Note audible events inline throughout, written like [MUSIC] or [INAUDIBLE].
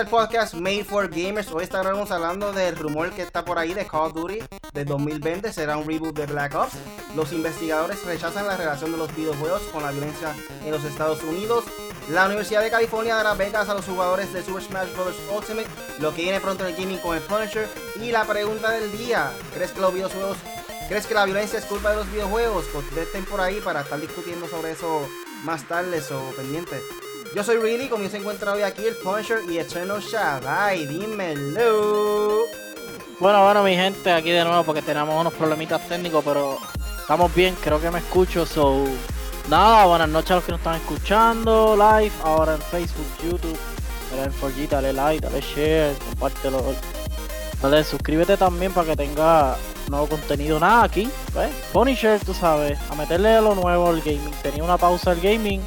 al podcast Made for Gamers. Hoy estaremos hablando del rumor que está por ahí de Call of Duty de 2020. Será un reboot de Black Ops. Los investigadores rechazan la relación de los videojuegos con la violencia en los Estados Unidos. La Universidad de California dará becas a los jugadores de Super Smash Bros. Ultimate. Lo que viene pronto en el gaming con el Punisher. Y la pregunta del día: ¿Crees que los videojuegos ¿Crees que la violencia es culpa de los videojuegos? Contesten por ahí para estar discutiendo sobre eso más tarde o pendiente. Yo soy Really, conmigo se encuentra hoy aquí el Punisher y Eternal Shaddai. Dímelo. Bueno, bueno, mi gente, aquí de nuevo porque tenemos unos problemitas técnicos, pero estamos bien, creo que me escucho. So, nada, buenas noches a los que nos están escuchando live, ahora en Facebook, YouTube. Dale en 4G, dale like, dale share, compártelo. Dale, suscríbete también para que tenga nuevo contenido. Nada aquí, ¿ves? Punisher, tú sabes, a meterle lo nuevo al gaming. Tenía una pausa al gaming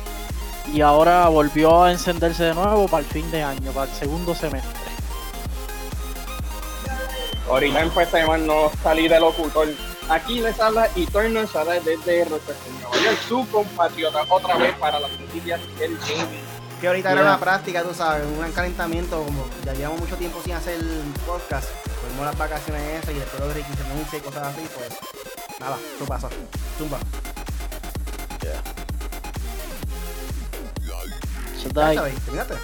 y ahora volvió a encenderse de nuevo para el fin de año, para el segundo semestre. Ahorita empecé a no salir del ocultor. Aquí les habla y Turner sale desde Nueva York, su compatriota otra vez para las noticias del gaming. Que ahorita era una práctica, tú sabes, un calentamiento, como ya llevamos mucho tiempo sin hacer podcast, fuimos las vacaciones esas y después de Ricky se y cosas así, pues nada, eso.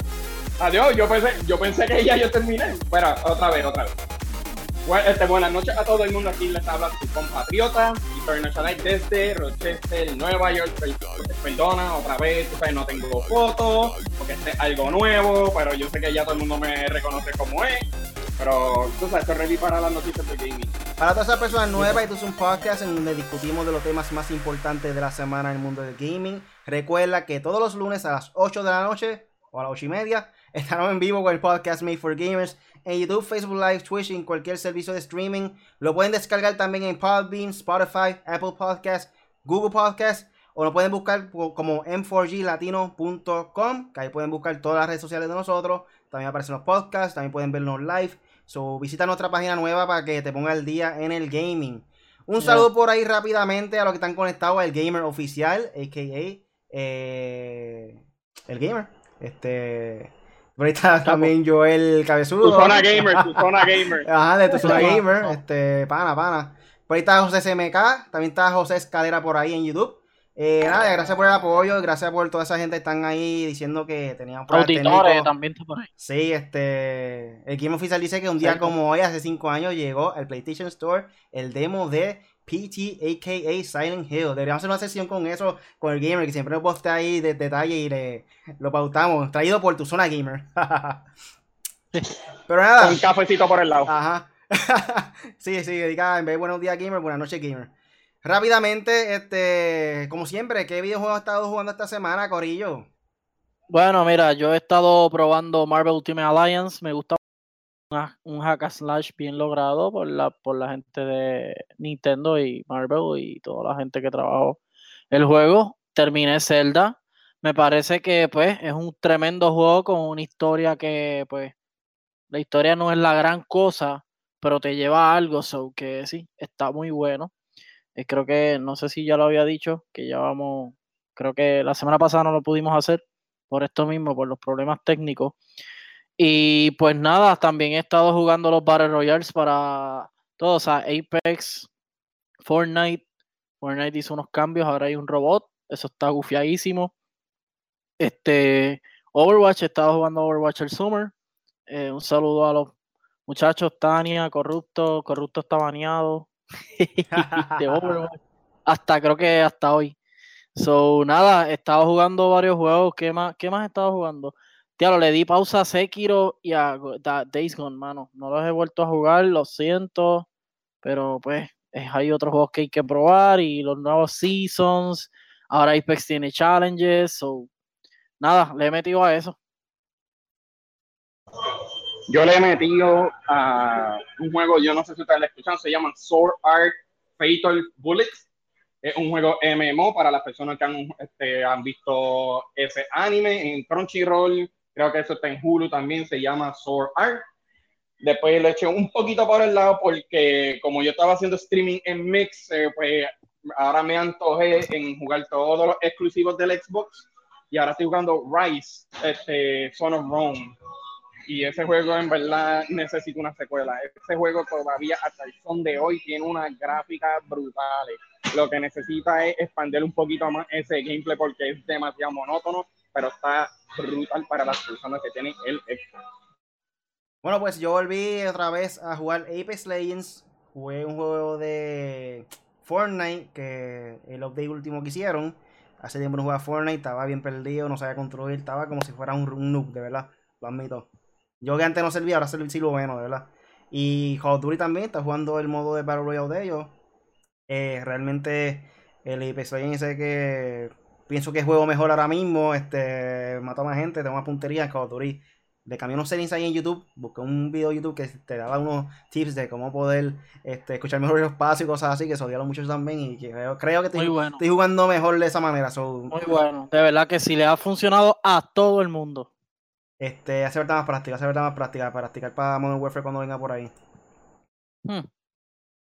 Adiós, yo pensé, yo pensé que ya yo terminé. Bueno, otra vez, otra vez. este, buenas noches a todo el mundo. Aquí les habla su compatriota, International desde Rochester, Nueva York. Perdona, otra vez, no tengo fotos, porque este es algo nuevo, pero yo sé que ya todo el mundo me reconoce como es. Pero tú sabes, estoy ready para las noticias de gaming. Para todas esas personas nuevas, esto es un podcast en donde discutimos de los temas más importantes de la semana en el mundo del gaming. Recuerda que todos los lunes a las 8 de la noche o a las 8 y media [LAUGHS] estaremos en vivo con el podcast Made for Gamers en YouTube, Facebook Live, Twitch y en cualquier servicio de streaming. Lo pueden descargar también en Podbean, Spotify, Apple Podcasts, Google Podcasts o lo pueden buscar como m4glatino.com, que ahí pueden buscar todas las redes sociales de nosotros. También aparecen los podcasts, también pueden vernos live. So, visita nuestra página nueva para que te ponga el día en el gaming. Un saludo por ahí rápidamente a los que están conectados al gamer oficial, a.k.a. Eh, el gamer. Este. Ahorita también Joel Cabezudo. Tu zona gamer, tu zona gamer. [LAUGHS] Ajá, de tu zona [LAUGHS] gamer. Este, pana, pana. Por ahí está José CMK. También está José Escalera por ahí en YouTube. Eh, nada, gracias por el apoyo, gracias por toda esa gente que están ahí diciendo que tenían Auditores también está por ahí. Sí, este. El Game Oficial dice que un día como hoy, hace cinco años, llegó al PlayStation Store el demo de PT, a.k.a. Silent Hill. Deberíamos hacer una sesión con eso, con el gamer, que siempre nos postea ahí de detalle y le, lo pautamos. Traído por tu zona gamer. [LAUGHS] Pero nada. Un cafecito por el lado. Ajá. [LAUGHS] sí, sí, diga, en vez de buenos días gamer, buenas noches gamer. Rápidamente, este, como siempre, ¿qué videojuego has estado jugando esta semana, Corillo? Bueno, mira, yo he estado probando Marvel Ultimate Alliance. Me gusta un hack slash bien logrado por la, por la gente de Nintendo y Marvel y toda la gente que trabajó el juego. Terminé Zelda. Me parece que pues es un tremendo juego con una historia que pues la historia no es la gran cosa, pero te lleva a algo, so que sí, está muy bueno. Eh, creo que, no sé si ya lo había dicho, que ya vamos, creo que la semana pasada no lo pudimos hacer por esto mismo, por los problemas técnicos. Y pues nada, también he estado jugando los Battle Royales para todos, o sea, Apex, Fortnite. Fortnite hizo unos cambios, ahora hay un robot, eso está gufiadísimo. Este, Overwatch, he estado jugando Overwatch el Summer. Eh, un saludo a los muchachos, Tania, Corrupto, Corrupto está baneado. Hasta creo que hasta hoy. So, nada, he estado jugando varios juegos. ¿Qué más, qué más he estado jugando? Tío, le di pausa a Sekiro y a Days Gone, mano. No los he vuelto a jugar, lo siento. Pero pues, hay otros juegos que hay que probar y los nuevos seasons. Ahora Apex tiene challenges. So, nada, le he metido a eso. Yo le he metido a un juego, yo no sé si ustedes lo escuchan, se llama Sword Art Fatal Bullets. Es un juego MMO para las personas que han, este, han visto ese anime en Crunchyroll Creo que eso está en Hulu también, se llama Sword Art. Después le eché un poquito por el lado porque como yo estaba haciendo streaming en Mix, eh, pues ahora me antojé en jugar todos los exclusivos del Xbox y ahora estoy jugando Rise, este, Son of Rome. Y ese juego en verdad necesita una secuela. Ese juego todavía hasta el son de hoy tiene unas gráficas brutales. Lo que necesita es expandir un poquito más ese gameplay porque es demasiado monótono, pero está brutal para las personas que tienen el Xbox. Bueno, pues yo volví otra vez a jugar Apex Legends. Jugué un juego de Fortnite, que el update último que hicieron. Hace tiempo no jugaba Fortnite, estaba bien perdido, no sabía construir, estaba como si fuera un, un noob, de verdad. Lo admito. Yo que antes no servía, ahora sí lo bueno, de verdad. Y Call of Duty también está jugando el modo de Battle Royale de ellos. Eh, realmente el Apex ese que pienso que juego mejor ahora mismo. Este, mato a más gente, tengo más puntería en Call of Duty. De camino settings ahí en YouTube, busqué un video de YouTube que te daba unos tips de cómo poder este, escuchar mejor los pasos y cosas así, que se odiaron mucho también. Y creo, creo que estoy, estoy, jugando mejor de esa manera. Muy bueno, de verdad que sí le ha funcionado a todo el mundo. Este, hace falta más práctica, hace falta más práctica, practicar para Modern Warfare cuando venga por ahí. Hmm.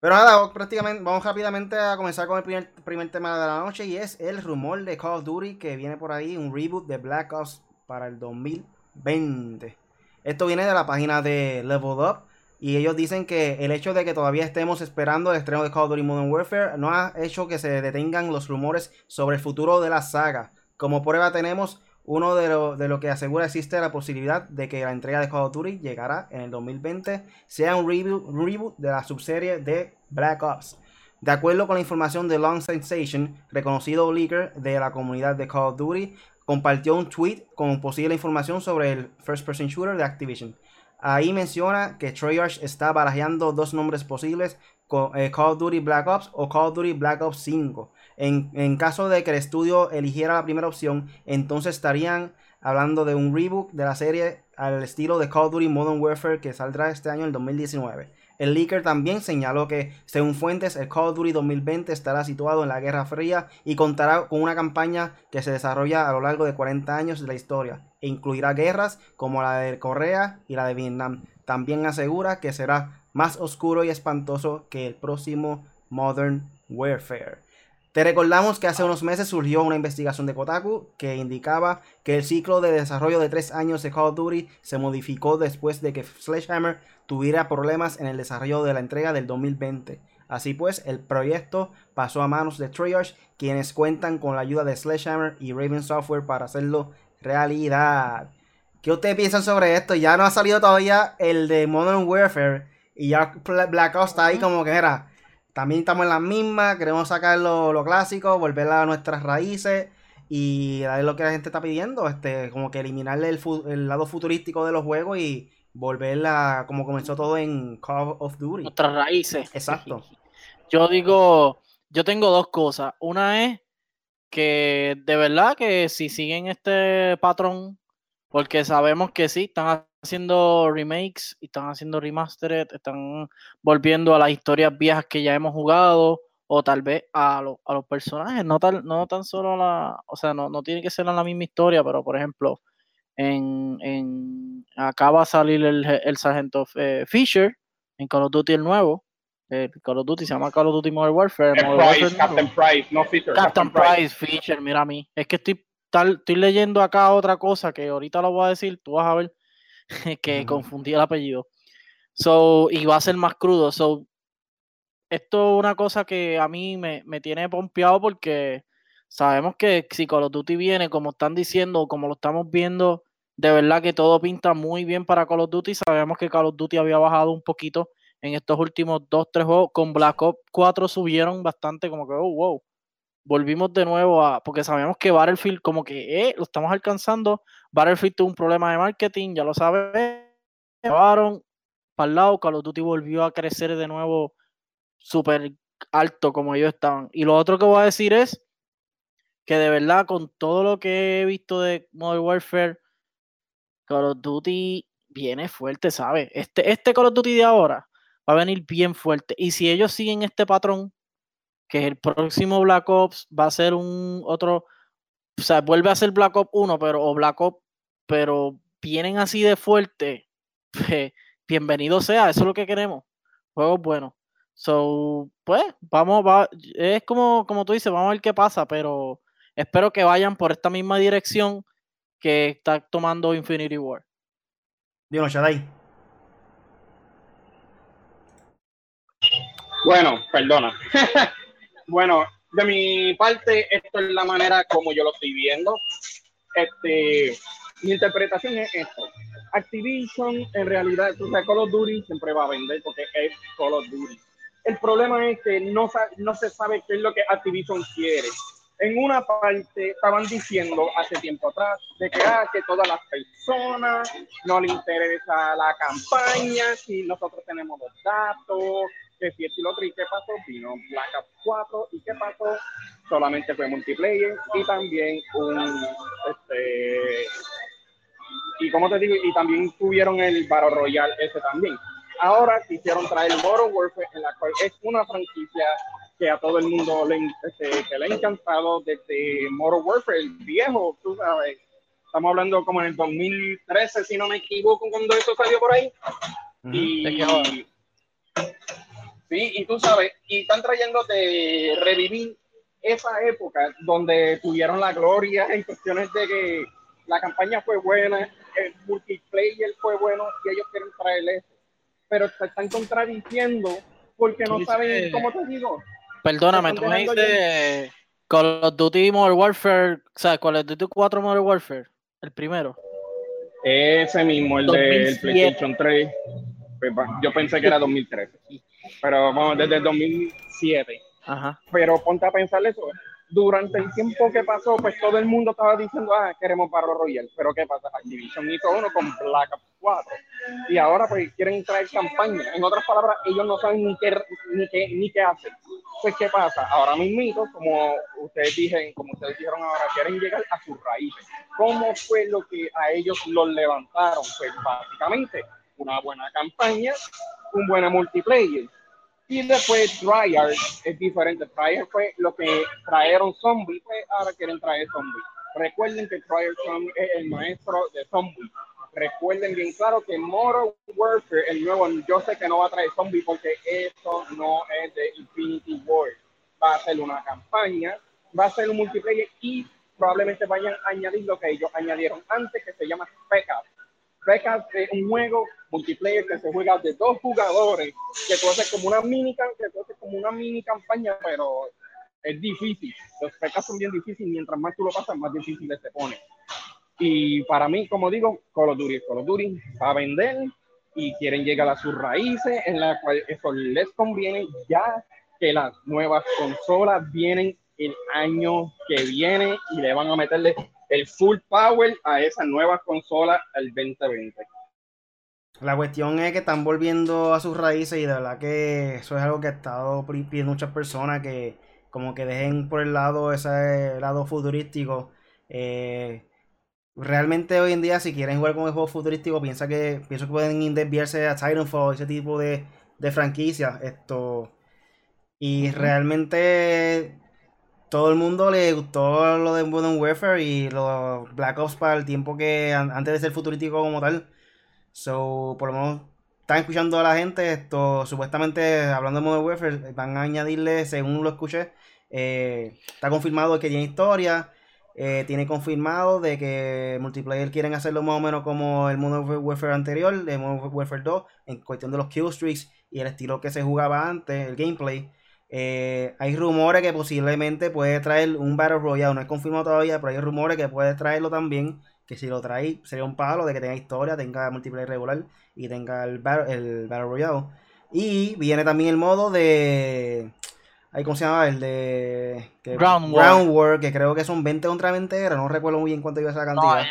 Pero nada, prácticamente, vamos rápidamente a comenzar con el primer, primer tema de la noche y es el rumor de Call of Duty que viene por ahí, un reboot de Black Ops para el 2020. Esto viene de la página de Level Up y ellos dicen que el hecho de que todavía estemos esperando el estreno de Call of Duty Modern Warfare no ha hecho que se detengan los rumores sobre el futuro de la saga. Como prueba tenemos uno de lo, de lo que asegura existe la posibilidad de que la entrega de Call of Duty llegará en el 2020 sea un reboot, de la subserie de Black Ops. De acuerdo con la información de Long Sensation, reconocido leaker de la comunidad de Call of Duty, compartió un tweet con posible información sobre el first person shooter de Activision. Ahí menciona que Treyarch está barajeando dos nombres posibles, eh, Call of Duty Black Ops o Call of Duty Black Ops 5. En, caso de que el estudio eligiera la primera opción, entonces estarían hablando de un reboot de la serie al estilo de Call of Duty Modern Warfare que saldrá este año en 2019. El leaker también señaló que, según fuentes, el Call of Duty 2020 estará situado en la Guerra Fría y contará con una campaña que se desarrolla a lo largo de 40 años de la historia e incluirá guerras como la de Corea y la de Vietnam. También asegura que será más oscuro y espantoso que el próximo Modern Warfare. Te recordamos que hace unos meses surgió una investigación de Kotaku que indicaba que el ciclo de desarrollo de tres años de Call of Duty se modificó después de que Sledgehammer tuviera problemas en el desarrollo de la entrega del 2020. Así pues, el proyecto pasó a manos de Treyarch, quienes cuentan con la ayuda de Sledgehammer y Raven Software para hacerlo realidad. ¿Qué ustedes piensan sobre esto? Ya no ha salido todavía el de Modern Warfare y ya Black Ops está ahí como que era también estamos en la misma, queremos sacar lo, clásico, volver a nuestras raíces y dar lo que la gente está pidiendo, este, como que eliminarle el, lado futurístico de los juegos y volverla como comenzó todo en Call of Duty. Nuestras raíces. Exacto. [LAUGHS] Yo digo, yo tengo dos cosas. Una es que de verdad que si siguen este patrón, porque sabemos que sí, están haciendo remakes y están haciendo remastered, están volviendo a las historias viejas que ya hemos jugado o tal vez a, a los personajes, no, tal, no tan solo a la, o sea, no, no tiene que ser la misma historia, pero por ejemplo, en, en acaba de salir el, el sargento eh, Fisher en Call of Duty el nuevo, el Call of Duty se llama Call of Duty Modern Warfare. Captain Price, no Fisher. Captain, Price, Fisher, mira a mí. Es que estoy, tal, estoy leyendo acá otra cosa que ahorita lo voy a decir, tú vas a ver [LAUGHS] que confundí el apellido. So, y va a ser más crudo. So, esto es una cosa que a mí me, tiene pompeado porque sabemos que si Call of Duty viene, como están diciendo, como lo estamos viendo, de verdad que todo pinta muy bien para Call of Duty. Sabemos que Call of Duty había bajado un poquito en estos últimos dos, tres juegos. Con Black Ops 4 subieron bastante, como que, oh, wow. Volvimos de nuevo a, porque sabemos que Battlefield, como que, eh, lo estamos alcanzando, Battlefield tuvo un problema de marketing, ya lo saben. Llevaron para el lado, Call of Duty volvió a crecer de nuevo súper alto como ellos estaban. Y lo otro que voy a decir es que de verdad, con todo lo que he visto de Modern Warfare, Call of Duty viene fuerte, ¿sabes? Este, este Call of Duty de ahora va a venir bien fuerte. Y si ellos siguen este patrón, que el próximo Black Ops va a ser un otro o sea, vuelve a ser Black Ops 1, pero, o Black Ops, pero vienen así de fuerte, [LAUGHS] pues, bienvenido sea, eso es lo que queremos. Juegos buenos. So, pues, vamos, va, es como, como tú dices, vamos a ver qué pasa, pero espero que vayan por esta misma dirección que está tomando Infinity War. Dios, Shaday. Bueno, perdona. [LAUGHS] bueno, de mi parte, esto es la manera como yo lo estoy viendo. Este, mi interpretación es esto. Activision, en realidad, tú sabes, Call of Duty siempre va a vender porque es Call of Duty. El problema es que no, no se sabe qué es lo que Activision quiere. En una parte estaban diciendo hace tiempo atrás de que, ah, que todas las personas no le interesa la campaña, si nosotros tenemos los datos, que si esto y lo otro, ¿y qué pasó? Vino Black Ops 4, ¿y qué pasó? Solamente fue multiplayer y también un, este, y como te digo, y también tuvieron el Battle Royale ese también. Ahora quisieron traer Modern Warfare, en la cual es una franquicia que a todo el mundo le, este, le ha encantado desde Modern Warfare, el viejo, tú sabes. Estamos hablando como en el 2013, si no me equivoco, cuando eso salió por ahí. Y, Sí, y tú sabes, y están trayendo de revivir esa época donde tuvieron la gloria en cuestiones de que la campaña fue buena, el multiplayer fue bueno y ellos quieren traer eso. Pero se están contradiciendo porque no saben cómo te digo. Perdóname, tú me dices Call of Duty Modern Warfare, o sea, Call of Duty 4 Modern Warfare, el primero. Ese mismo, el del PlayStation 3. Pues, yo pensé que era 2013 pero vamos, desde el 2007. Ajá. Pero ponte a pensar eso. Durante el tiempo que pasó, pues todo el mundo estaba diciendo, ah, queremos Battle Royale. Pero ¿qué pasa? Activision hizo uno con Black Ops 4. Y ahora pues quieren traer campaña. En otras palabras, ellos no saben ni qué, ni qué, ni qué hacer. Pues ¿qué pasa? Ahora mismo, como ustedes dijeron, como ustedes dijeron ahora, quieren llegar a sus raíces. ¿Cómo fue lo que a ellos los levantaron? Pues básicamente una buena campaña, un buen multiplayer y después Treyarch es diferente. Treyarch fue lo que trajeron zombies, pues ahora quieren traer zombies. Recuerden que Treyarch es el maestro de zombies. Recuerden bien claro que Modern Warfare, el nuevo, yo sé que no va a traer zombies porque esto no es de Infinity War. Va a ser una campaña, va a ser un multiplayer y probablemente vayan a añadir lo que ellos añadieron antes, que se llama Spec Backup es un juego multiplayer que se juega de dos jugadores, que tú haces como una mini, que tú haces como una mini campaña, pero es difícil. Los backups son bien difíciles, mientras más tú lo pasas, más difíciles se pone. Y para mí, como digo, Call of Duty, Call of Duty va a vender y quieren llegar a sus raíces, en la cual eso les conviene ya que las nuevas consolas vienen el año que viene y le van a meterle el full power a esa nueva consola el 2020. La cuestión es que están volviendo a sus raíces y de verdad que eso es algo que ha estado pidiendo muchas personas que como que dejen por el lado ese lado futurístico. Eh, realmente hoy en día si quieren jugar con el juego futurístico piensa que pienso que pueden desviarse a Titanfall, ese tipo de, de franquicias. Esto y realmente todo el mundo le gustó lo de Modern Warfare y los Black Ops para el tiempo que antes de ser futurístico como tal. So, por lo menos están escuchando a la gente. Esto, supuestamente, hablando de Modern Warfare, van a añadirle, según lo escuché, eh, está confirmado que tiene historia. Eh, tiene confirmado de que multiplayer quieren hacerlo más o menos como el Modern Warfare anterior, el Modern Warfare 2, en cuestión de los killstreaks y el estilo que se jugaba antes, el gameplay. Eh, hay rumores que posiblemente puede traer un Battle Royale, no es confirmado todavía, pero hay rumores que puede traerlo también. Que si lo trae sería un palo de que tenga historia, tenga multiplayer regular y tenga el, Battle, el Battle Royale. Y viene también el modo de. ¿Cómo se llama? El de. Ground, War. que creo que son 20 contra 20 no recuerdo muy bien cuánto iba esa cantidad.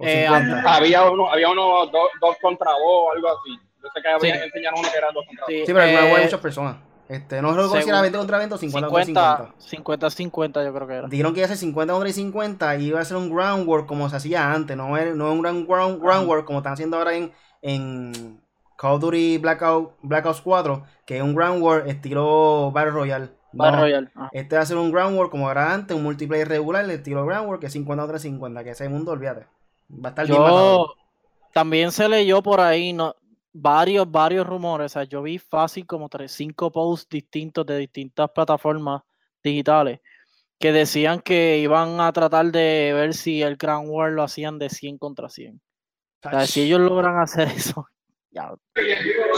Eh, había uno, había uno dos, contra dos, algo así. Yo sé que había enseñado uno que eran dos contra dos. Sí, pero en hay muchas personas. Este, no recuerdo si era 20 contra 20 o 50 contra 50. 50 50 yo creo que era. Dijeron que iba a ser 50 contra 50 y iba a ser un groundwork como se hacía antes, no, es no un gran ground, groundwork como están haciendo ahora en, en Call of Duty Blackout, Black Ops 4, que es un groundwork estilo Battle Royale. Battle Royale. Ah. Este va a ser un groundwork como era antes, un multiplayer regular, estilo groundwork, que es 50 contra 50, que ese mundo, olvídate. Va a estar bien También se leyó por ahí, no, varios, varios rumores. O sea, yo vi fácil como tres, cinco posts distintos de distintas plataformas digitales que decían que iban a tratar de ver si el Grand War lo hacían de 100 contra 100. O sea, si ellos logran hacer [LAUGHS] eso, ya.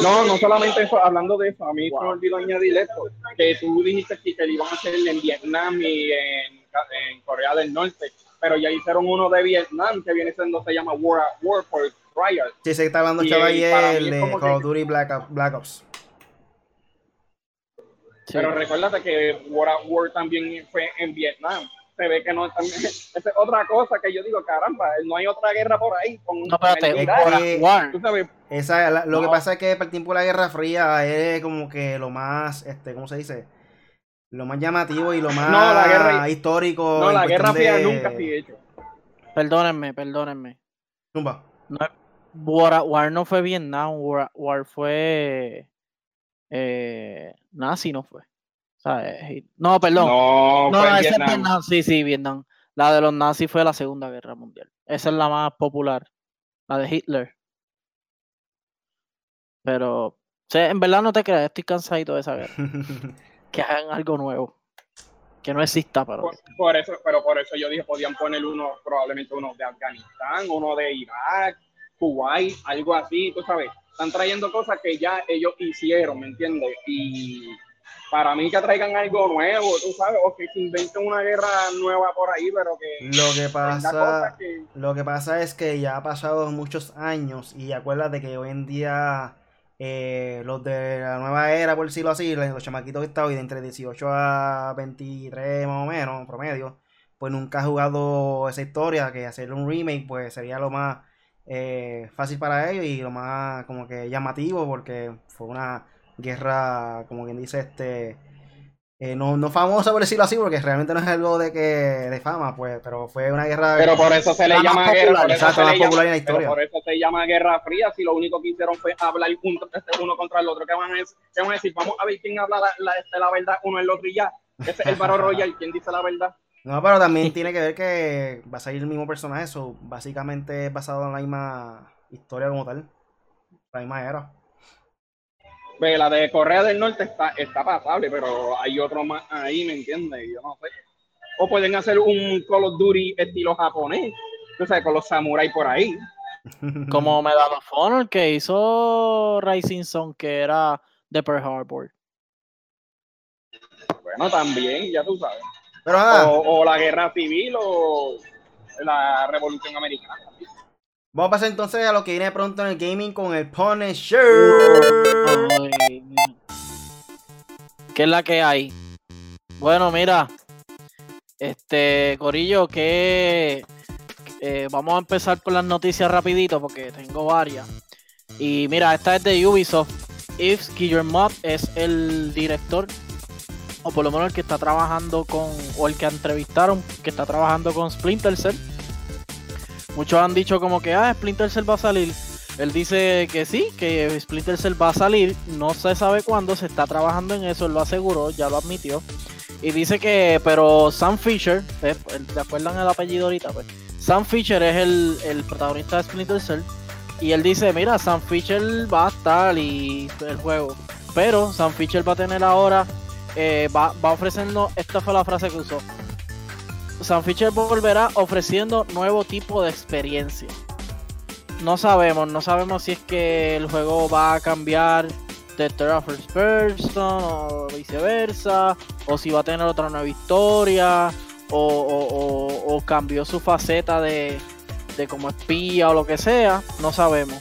No, no solamente eso, hablando de eso, a mí Wow. se me olvidó añadir esto, que tú dijiste que, que lo iban a hacer en Vietnam y en, en Corea del Norte, pero ya hicieron uno de Vietnam que viene siendo, se llama War, War for Trial. Sí, se está hablando Y, mí ayer es de Call of Duty Black, Ops- Black Ops. Sí. Pero recuérdate que War at War también fue en Vietnam. Se ve que no también, [LAUGHS] esa es otra cosa que yo digo, caramba, no hay otra guerra por ahí con No, el Es War. Tú sabes, Esa, la- lo que pasa es que para el tiempo de la Guerra Fría es como que lo más, este, ¿cómo se dice? Lo más llamativo y lo más No, la guerra- histórico. no, la Guerra Fría de- nunca se ha hecho. Perdónenme, perdónenme. Zumba. No, War, at War no fue Vietnam, War, at War fue eh, nazi, no fue. Sea, eh, no, perdón. No, No, esa es Vietnam. Vietnam. Sí, sí, Vietnam. La de los nazis fue la Segunda Guerra Mundial. Esa es la más popular. La de Hitler. Pero, o sea, en verdad no te creas, estoy cansadito de esa guerra. [LAUGHS] Que hagan algo nuevo. Que no exista, pero. Por, por eso, pero por eso yo dije, podían poner uno, probablemente uno de Afganistán, uno de Irak, Kuwait, algo así, tú sabes. Están trayendo cosas que ya ellos hicieron, ¿me entiendes? Y para mí que traigan algo nuevo, tú sabes, o que se inventen una guerra nueva por ahí, pero que Lo que pasa, que... lo que pasa es que ya ha pasado muchos años y acuérdate que hoy en día eh, los de la nueva era, por decirlo así, los chamaquitos que están hoy de entre 18 a 23 más o menos, promedio, pues nunca ha jugado esa historia, que hacer un remake pues sería lo más eh, fácil para ellos y lo más como que llamativo porque fue una guerra, como quien dice, este... eh, no, no famosa por decirlo así, porque realmente no es algo de que de fama, pues, pero fue una guerra Pero por eso se le llama guerra, popular, por eso exacto, se más llama- popular en la pero historia. por eso se llama Guerra Fría, si lo único que hicieron fue hablar uno, este, uno contra el otro, ¿qué van, a, van a decir? Vamos a ver quién habla la, la, este, la verdad uno en el otro y ya. Ese es el Battle Royale, ¿quién dice la verdad? No, pero también tiene que ver que va a salir el mismo personaje, eso básicamente es basado en la misma historia como tal, la misma era. Ve, la de Corea del Norte está, está pasable, pero hay otro más ahí, ¿me entiendes? Yo no sé. O pueden hacer un Call of Duty estilo japonés, tú sabes, con los samuráis por ahí. [LAUGHS] Como Medal of Honor que hizo Rising Sun, que era de Pearl Harbor. Bueno, también, ya tú sabes. Pero nada, O, o la guerra civil o la revolución americana. vamos a pasar entonces a lo que viene pronto en el gaming con el Punisher. ¿Qué es la que hay? Bueno, mira, este Corillo, que eh, vamos a empezar por las noticias rapidito porque tengo varias. Y mira, esta es de Ubisoft. Yves Guillermot es el director, o por lo menos el que está trabajando con, o el que entrevistaron, que está trabajando con Splinter Cell. Muchos han dicho como que, ah, Splinter Cell va a salir. Él dice que sí, que Splinter Cell va a salir, no se sabe cuándo, se está trabajando en eso, él lo aseguró, ya lo admitió. Y dice que, pero Sam Fisher, eh, ¿te acuerdan el apellido ahorita? Pues, Sam Fisher es el, el protagonista de Splinter Cell. Y él dice, mira, Sam Fisher va a estar y el juego. Pero Sam Fisher va a tener ahora, eh, va, ofreciendo, esta fue la frase que usó. Sam Fisher volverá ofreciendo nuevo tipo de experiencia no sabemos, no sabemos si es que el juego va a cambiar de terra first person o viceversa, o si va a tener otra nueva historia, o, cambió su faceta de, de como espía o lo que sea, no sabemos.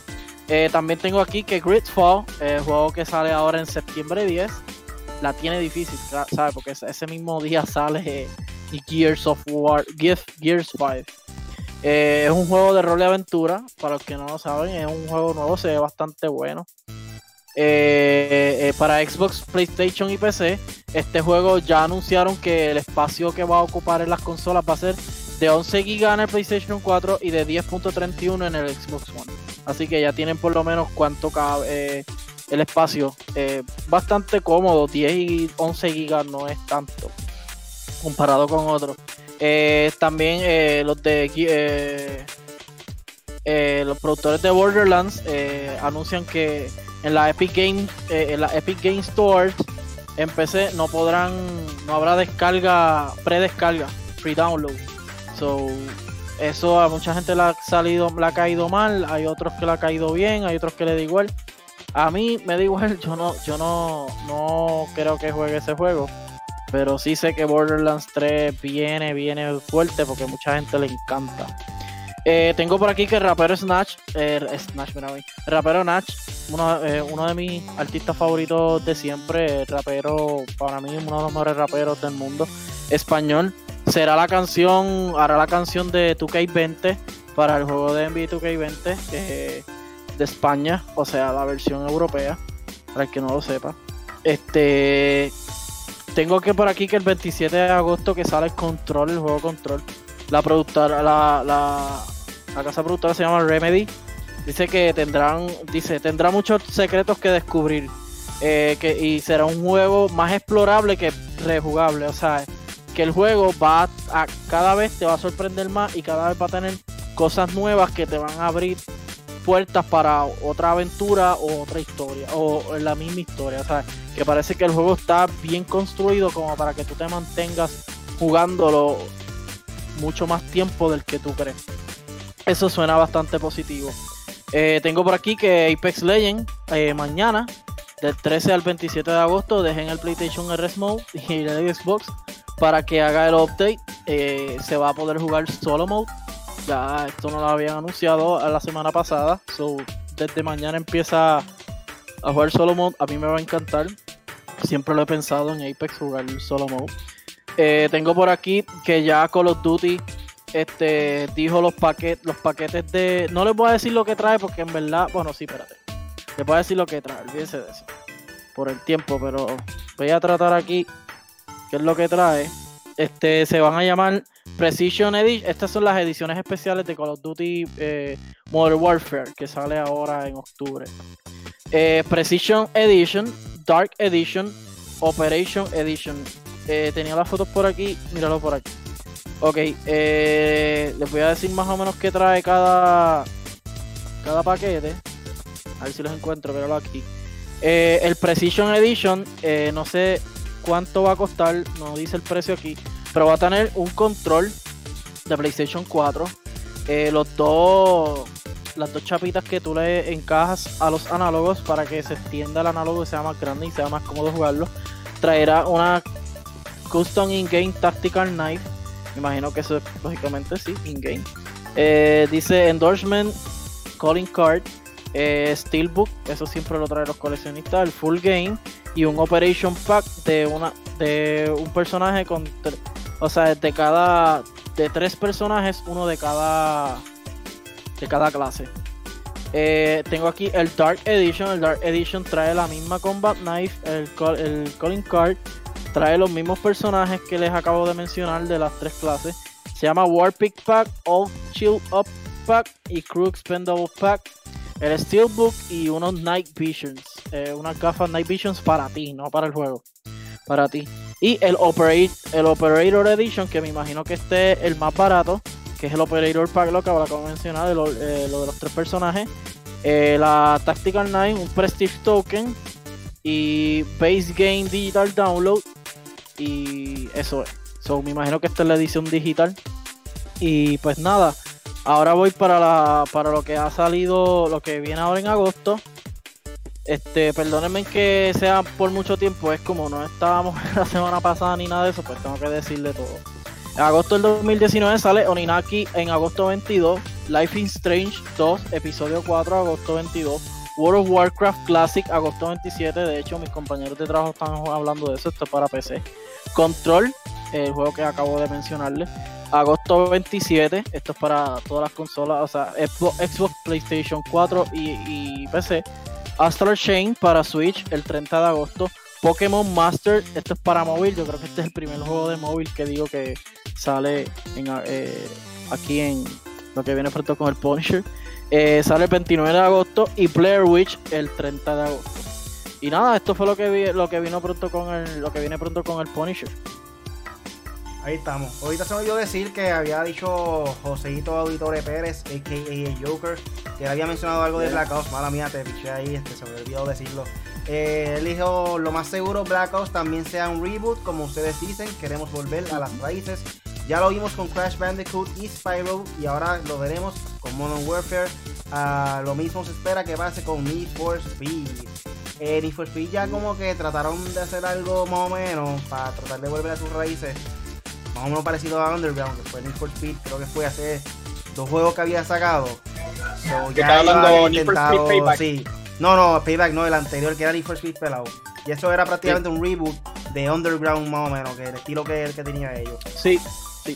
Eh, también tengo aquí que Gridfall, el juego que sale ahora en septiembre 10, la tiene difícil, ¿sabes? Porque ese mismo día sale Gears of War, Gears, Gears 5. Eh, es un juego de rol y aventura, para los que no lo saben, es un juego nuevo, se ve bastante bueno. Eh, eh, para Xbox, PlayStation y PC, este juego ya anunciaron que el espacio que va a ocupar en las consolas va a ser de 11 GB en el PlayStation 4 y de 10.31 en el Xbox One. Así que ya tienen por lo menos cuánto cabe eh, el espacio. Eh, bastante cómodo, 10 y 11 GB no es tanto comparado con otros. Eh, también eh, los de eh, los productores de Borderlands anuncian que en la Epic Game en la Epic Game Stores en PC no podrán no habrá descarga predescarga free download so eso a mucha gente le ha salido, le ha caído mal, hay otros que le ha caído bien, hay otros que le da igual. A mí me da igual, yo no, yo no, no creo que juegue ese juego. Pero sí sé que Borderlands 3 viene, viene fuerte porque mucha gente le encanta. Eh, tengo por aquí que el rapero Snatch, eh, Snatch, mira, el rapero Natch, uno, eh, uno, de mis artistas favoritos de siempre, rapero, para mí uno de los mejores raperos del mundo, español, será la canción, hará la canción de 2K20 para el juego de NBA 2K20 de España, o sea, la versión europea, para el que no lo sepa. Este, tengo que por aquí que el 27 de agosto que sale el Control, el juego Control. La productora, la, la, la casa productora se llama Remedy. Dice que tendrán, dice, tendrá muchos secretos que descubrir. Eh, que, y será un juego más explorable que rejugable. O sea, que el juego va a, cada vez te va a sorprender más y cada vez va a tener cosas nuevas que te van a abrir puertas para otra aventura o otra historia o la misma historia. O sea, que parece que el juego está bien construido como para que tú te mantengas jugándolo mucho más tiempo del que tú crees. Eso suena bastante positivo. Eh, tengo por aquí que Apex Legends eh, mañana, del 13 al 27 de agosto, dejen el PlayStation RS Mode y el Xbox para que haga el update. Eh, se va a poder jugar solo mode. Ya esto no lo habían anunciado la semana pasada. So, desde mañana empieza a jugar solo mode. A mí me va a encantar. Siempre lo he pensado en Apex jugar solo mode. tengo por aquí que ya Call of Duty este dijo los paquetes los paquetes de no les voy a decir lo que trae porque en verdad bueno sí espérate les voy a decir lo que trae olvídense de eso por el tiempo pero voy a tratar aquí qué es lo que trae este se van a llamar Precision Edition estas son las ediciones especiales de Call of Duty eh, Modern Warfare que sale ahora en octubre eh, Precision Edition Dark Edition Operation Edition eh, tenía las fotos por aquí míralo por aquí Ok, les voy a decir más o menos qué trae cada, cada paquete. A ver si los encuentro, pero aquí. El Precision Edition, no sé cuánto va a costar, no dice el precio aquí, pero va a tener un control de PlayStation 4. los dos, las dos chapitas que tú le encajas a los análogos para que se extienda el análogo y sea más grande y sea más cómodo jugarlo. Traerá una Custom In-Game Tactical Knife imagino que eso es lógicamente sí, in-game. Eh, dice endorsement, calling card, eh, steelbook, eso siempre lo trae los coleccionistas, el full game y un operation pack de una de un personaje con o sea, de cada de tres personajes, uno de cada de cada clase. Eh, tengo aquí el Dark Edition. El Dark Edition trae la misma Combat Knife, el, el Calling Card, trae los mismos personajes que les acabo de mencionar de las tres clases. Se llama Warpick Pack, All Chill Up Pack y Crew Expendable Pack. El Steelbook y unos Night Visions. Eh, unas gafas Night Visions para ti, no para el juego. Para ti. Y el, Operate, el Operator Edition, que me imagino que este es el más barato, que es el Operator Pack, lo que mencionar, de lo, eh, lo de los tres personajes. Eh, la Tactical 9, un Prestige Token y Base Game Digital Download y eso es. So, me imagino que esta es la edición digital. Y pues nada, ahora voy para la para lo que ha salido, lo que viene ahora en agosto. Este, perdónenme que sea por mucho tiempo, es como no estábamos [LAUGHS] la semana pasada ni nada de eso, pues tengo que decirle todo. En agosto del 2019 sale Oninaki en agosto 22, Life is Strange 2, episodio 4, agosto 22, World of Warcraft Classic, agosto 27. De hecho, mis compañeros de trabajo están hablando de eso. Esto es para PC. Control, el juego que acabo de mencionarle. Agosto 27. Esto es para todas las consolas, o sea, Xbox, PlayStation 4 y, PC. Astral Chain para Switch el 30 de agosto. Pokémon Master, esto es para móvil. Yo creo que este es el primer juego de móvil que digo que sale eh, aquí en lo que viene pronto con el Punisher. Eh, sale el 29 de agosto y Player Witch el 30 de agosto. Y nada, esto fue lo que vi, lo que vino pronto con el, lo que viene pronto con el Punisher. Ahí estamos. Ahorita se me olvidó decir que había dicho Joseito Auditore Pérez, a.k.a. Joker, que había mencionado algo de Black Ops. Mala mía, te piché ahí, este, se me olvidó decirlo. Eh, él dijo, lo más seguro Black Ops también sea un reboot, como ustedes dicen, queremos volver a las raíces Ya lo vimos con Crash Bandicoot y Spyro y ahora lo veremos con Modern Warfare. Ah, lo mismo se espera que pase con Need for Speed. Eh, Need for Speed ya como que trataron de hacer algo más o menos para tratar de volver a sus raíces. Más o menos parecido a Underground, que fue Need for Speed, creo que fue hace dos juegos que había sacado. So, ¿Qué está hablando había Need for Speed Payback? sí. No, no, Payback no, el anterior que era Need for Speed pelado. Y eso era prácticamente un reboot de Underground más o menos, que el estilo que, el que tenía ellos. Sí,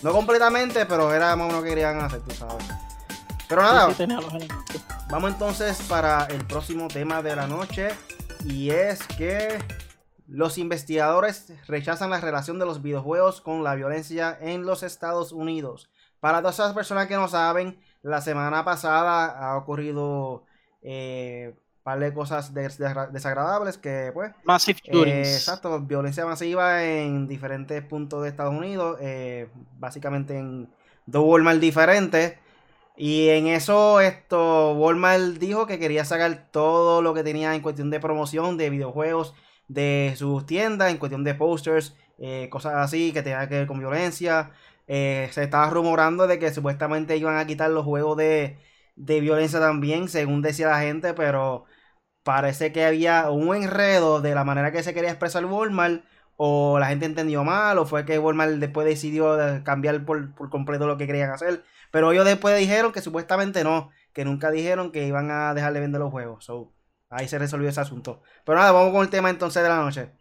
No completamente, pero era más o menos lo que querían hacer, tú sabes. Pero nada, sí, sí, vamos entonces para el próximo tema de la noche. Y es que los investigadores rechazan la relación de los videojuegos con la violencia en los Estados Unidos. Para todas esas personas que no saben, la semana pasada ha ocurrido eh, un par de cosas des- des- desagradables que pues Massive eh, exacto, violencia masiva en diferentes puntos de Estados Unidos, eh, básicamente en dos Walmart diferentes. Y en eso, esto, Walmart dijo que quería sacar todo lo que tenía en cuestión de promoción de videojuegos de sus tiendas, en cuestión de posters, eh, cosas así que tengan que ver con violencia. Eh, se estaba rumorando de que supuestamente iban a quitar los juegos de, de violencia también, según decía la gente, pero parece que había un enredo de la manera que se quería expresar Walmart, o la gente entendió mal, o fue que Walmart después decidió de cambiar por, por completo lo que querían hacer. Pero ellos después dijeron que supuestamente no, que nunca dijeron que iban a dejar de vender los juegos. So, ahí se resolvió ese asunto. Pero nada, vamos con el tema entonces de la noche.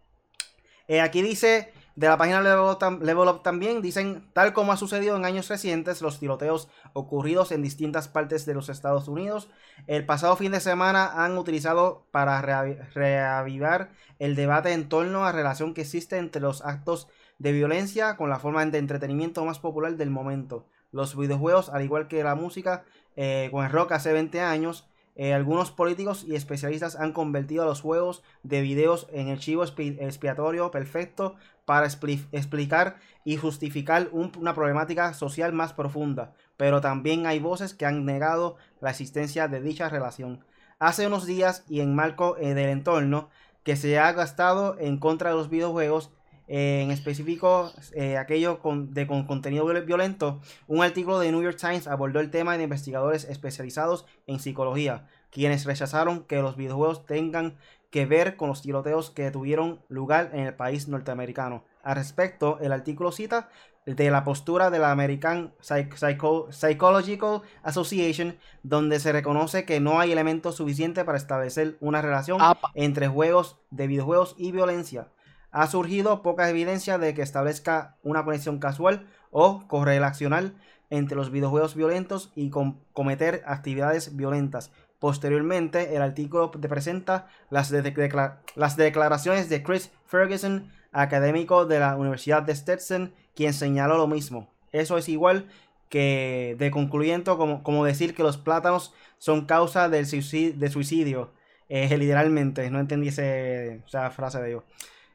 Eh, aquí dice, de la página Level Up, también, dicen, tal como ha sucedido en años recientes, los tiroteos ocurridos en distintas partes de los Estados Unidos, el pasado fin de semana han utilizado para reavi- reavivar el debate en torno a la relación que existe entre los actos de violencia con la forma de entretenimiento más popular del momento. Los videojuegos, al igual que la música, eh, con el rock hace 20 años, eh, algunos políticos y especialistas han convertido los juegos de videos en el chivo expi- expiatorio perfecto para expli- explicar y justificar un- una problemática social más profunda, pero también hay voces que han negado la existencia de dicha relación. Hace unos días y en marco eh, del entorno que se ha gastado en contra de los videojuegos, eh, en específico eh, aquello con, de con contenido viol- violento, un artículo de New York Times abordó el tema de investigadores especializados en psicología, quienes rechazaron que los videojuegos tengan que ver con los tiroteos que tuvieron lugar en el país norteamericano. Al respecto, el artículo cita de la postura de la American Psych- Psycho- Psychological Association, donde se reconoce que no hay elementos suficientes para establecer una relación Apa. entre juegos de videojuegos y violencia. Ha surgido poca evidencia de que establezca una conexión casual o correlacional entre los videojuegos violentos y com- cometer actividades violentas. Posteriormente, el artículo presenta las, de- decla- las declaraciones de Chris Ferguson, académico de la Universidad de Stetson, quien señaló lo mismo. Eso es igual que de concluyendo como, decir que los plátanos son causa del suicidio, de suicidio. Eh, literalmente, no entendí esa frase de ellos.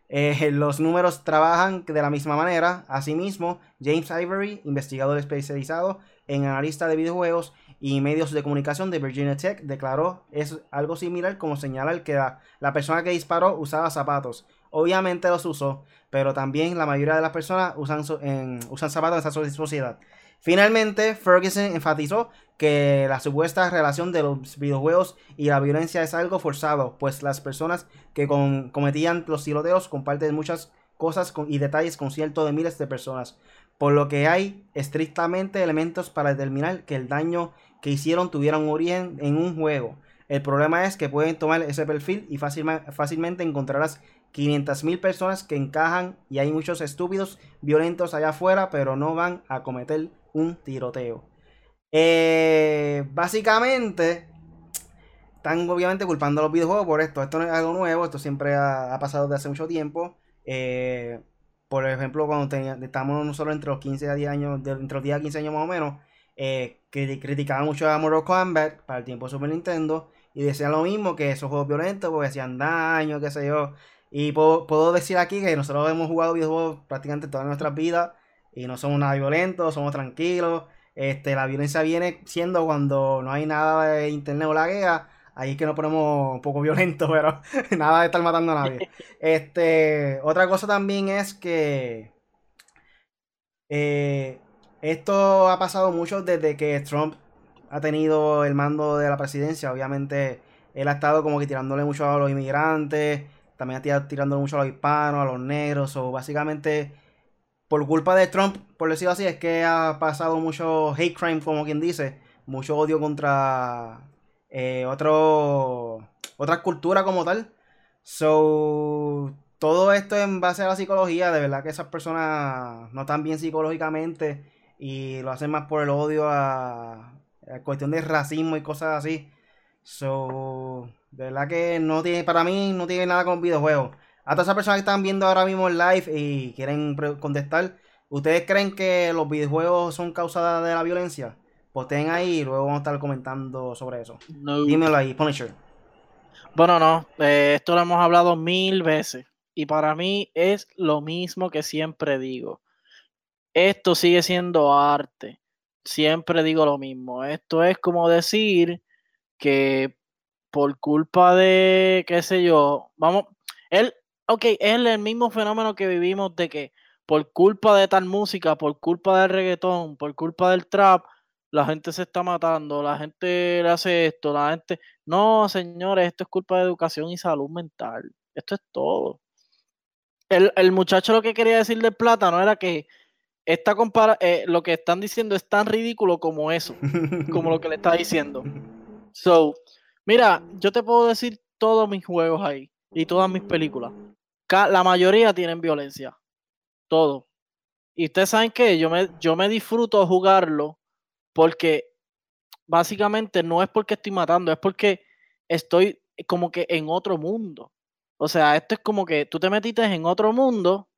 Eh, los números trabajan de la misma manera. Asimismo, James Ivory, investigador especializado en analista de videojuegos y medios de comunicación de Virginia Tech, declaró es algo similar como señalar que la, persona que disparó usaba zapatos. Obviamente los usó, pero también la mayoría de las personas usan, en- usan zapatos en esa so- sociedad. Finalmente, Ferguson enfatizó que la supuesta relación de los videojuegos y la violencia es algo forzado, pues las personas que cometían los tiroteos comparten muchas cosas y detalles con ciertos de miles de personas, por lo que hay estrictamente elementos para determinar que el daño que hicieron tuviera un origen en un juego. El problema es que pueden tomar ese perfil y fácilmente encontrarás 500.000 personas que encajan y hay muchos estúpidos violentos allá afuera, pero no van a cometer un tiroteo. Eh, básicamente, están obviamente culpando a los videojuegos por esto. Esto no es algo nuevo, esto siempre ha, pasado desde hace mucho tiempo. Eh, por ejemplo, cuando tenía- estábamos nosotros entre los 15 a 10 años, entre los 10 a 15 años más o menos, eh, criticaban mucho a Mortal Kombat para el tiempo de Super Nintendo y decían lo mismo, que esos juegos violentos porque hacían daño, qué sé yo. Y puedo, decir aquí que nosotros hemos jugado videojuegos prácticamente todas nuestras vidas y no somos nada violentos, somos tranquilos. Este, la violencia viene siendo cuando no hay nada de internet o la guerra, ahí es que nos ponemos un poco violentos, [LAUGHS] pero nada de estar matando a nadie. Este, otra cosa también es que eh, esto ha pasado mucho desde que Trump ha tenido el mando de la presidencia. Obviamente, él ha estado como que tirándole mucho a los inmigrantes, también ha tirado tirándole mucho a los hispanos, a los negros, o básicamente por culpa de Trump, por decirlo así, es que ha pasado mucho hate crime, como quien dice, mucho odio contra eh, otro, otras culturas como tal. So, todo esto en base a la psicología, de verdad que esas personas no están bien psicológicamente y lo hacen más por el odio a, cuestión de racismo y cosas así. So, de verdad que no tiene, para mí no tiene nada con videojuegos. A todas esas personas que están viendo ahora mismo el live y quieren contestar, ¿ustedes creen que los videojuegos son causadas de la violencia? Pues tengan ahí y luego vamos a estar comentando sobre eso. Dímelo ahí, Punisher. Bueno, no, eh, esto lo hemos hablado mil veces y para mí es lo mismo que siempre digo. Esto sigue siendo arte. Siempre digo lo mismo. Esto es como decir que por culpa de, qué sé yo, vamos, él, ok, es el mismo fenómeno que vivimos de que por culpa de tal música, por culpa del reggaetón, por culpa del trap, la gente se está matando, la gente le hace esto, la gente... No, señores, esto es culpa de educación y salud mental. Esto es todo el, muchacho lo que quería decir del plátano era que esta compara eh, lo que están diciendo es tan ridículo como eso, como lo que le está diciendo. [LAUGHS] So, mira, yo te puedo decir todos mis juegos ahí y todas mis películas. La mayoría tienen violencia. Todo. Y ustedes saben que yo me, yo me disfruto jugarlo porque básicamente no es porque estoy matando, es porque estoy como que en otro mundo. O sea, esto es como que tú te metiste en otro mundo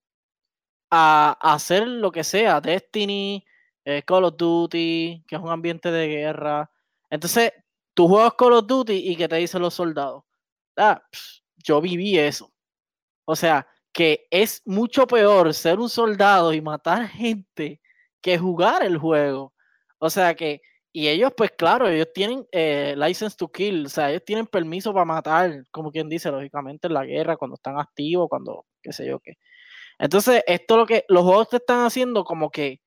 a, hacer lo que sea, Destiny, eh, Call of Duty, que es un ambiente de guerra. Entonces, tú juegas Call of Duty y que te dicen los soldados. Ah, yo viví eso. O sea, que es mucho peor ser un soldado y matar gente que jugar el juego. O sea que y ellos, pues claro, ellos tienen eh, license to kill, o sea, ellos tienen permiso para matar, como quien dice, lógicamente en la guerra, cuando están activos, cuando, qué sé yo qué. Entonces, esto lo que los juegos te están haciendo como que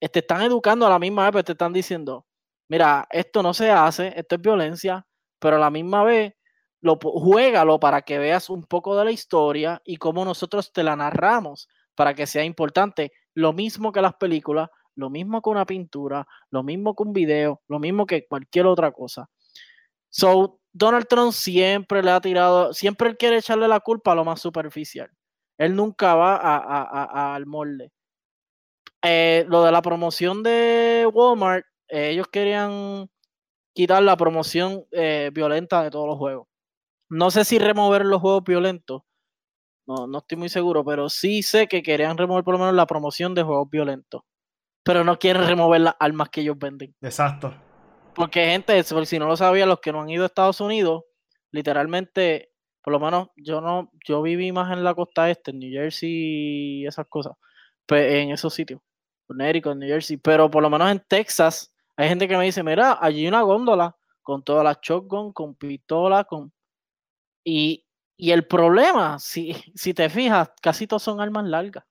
te están educando a la misma vez, pero te están diciendo, mira, esto no se hace, esto es violencia, pero a la misma vez, lo, juégalo para que veas un poco de la historia y cómo nosotros te la narramos para que sea importante. Lo mismo que las películas, lo mismo que una pintura, lo mismo que un video, lo mismo que cualquier otra cosa. So, Donald Trump siempre le ha tirado, siempre él quiere echarle la culpa a lo más superficial. Él nunca va a, al molde. Eh, lo de la promoción de Walmart, ellos querían quitar la promoción eh, violenta de todos los juegos. No sé si remover los juegos violentos, no, no estoy muy seguro, pero sí sé que querían remover por lo menos la promoción de juegos violentos pero no quieren remover las armas que ellos venden. Exacto. Porque, gente, si no lo sabían, los que no han ido a Estados Unidos, literalmente, por lo menos yo no, yo viví más en la costa este, en New Jersey y esas cosas, pues, en esos sitios, en New Jersey, pero por lo menos en Texas, hay gente que me dice, mira, allí hay una góndola con todas las shotgun, con pistola, con... Y, y el problema, si, si te fijas, casi todos son armas largas.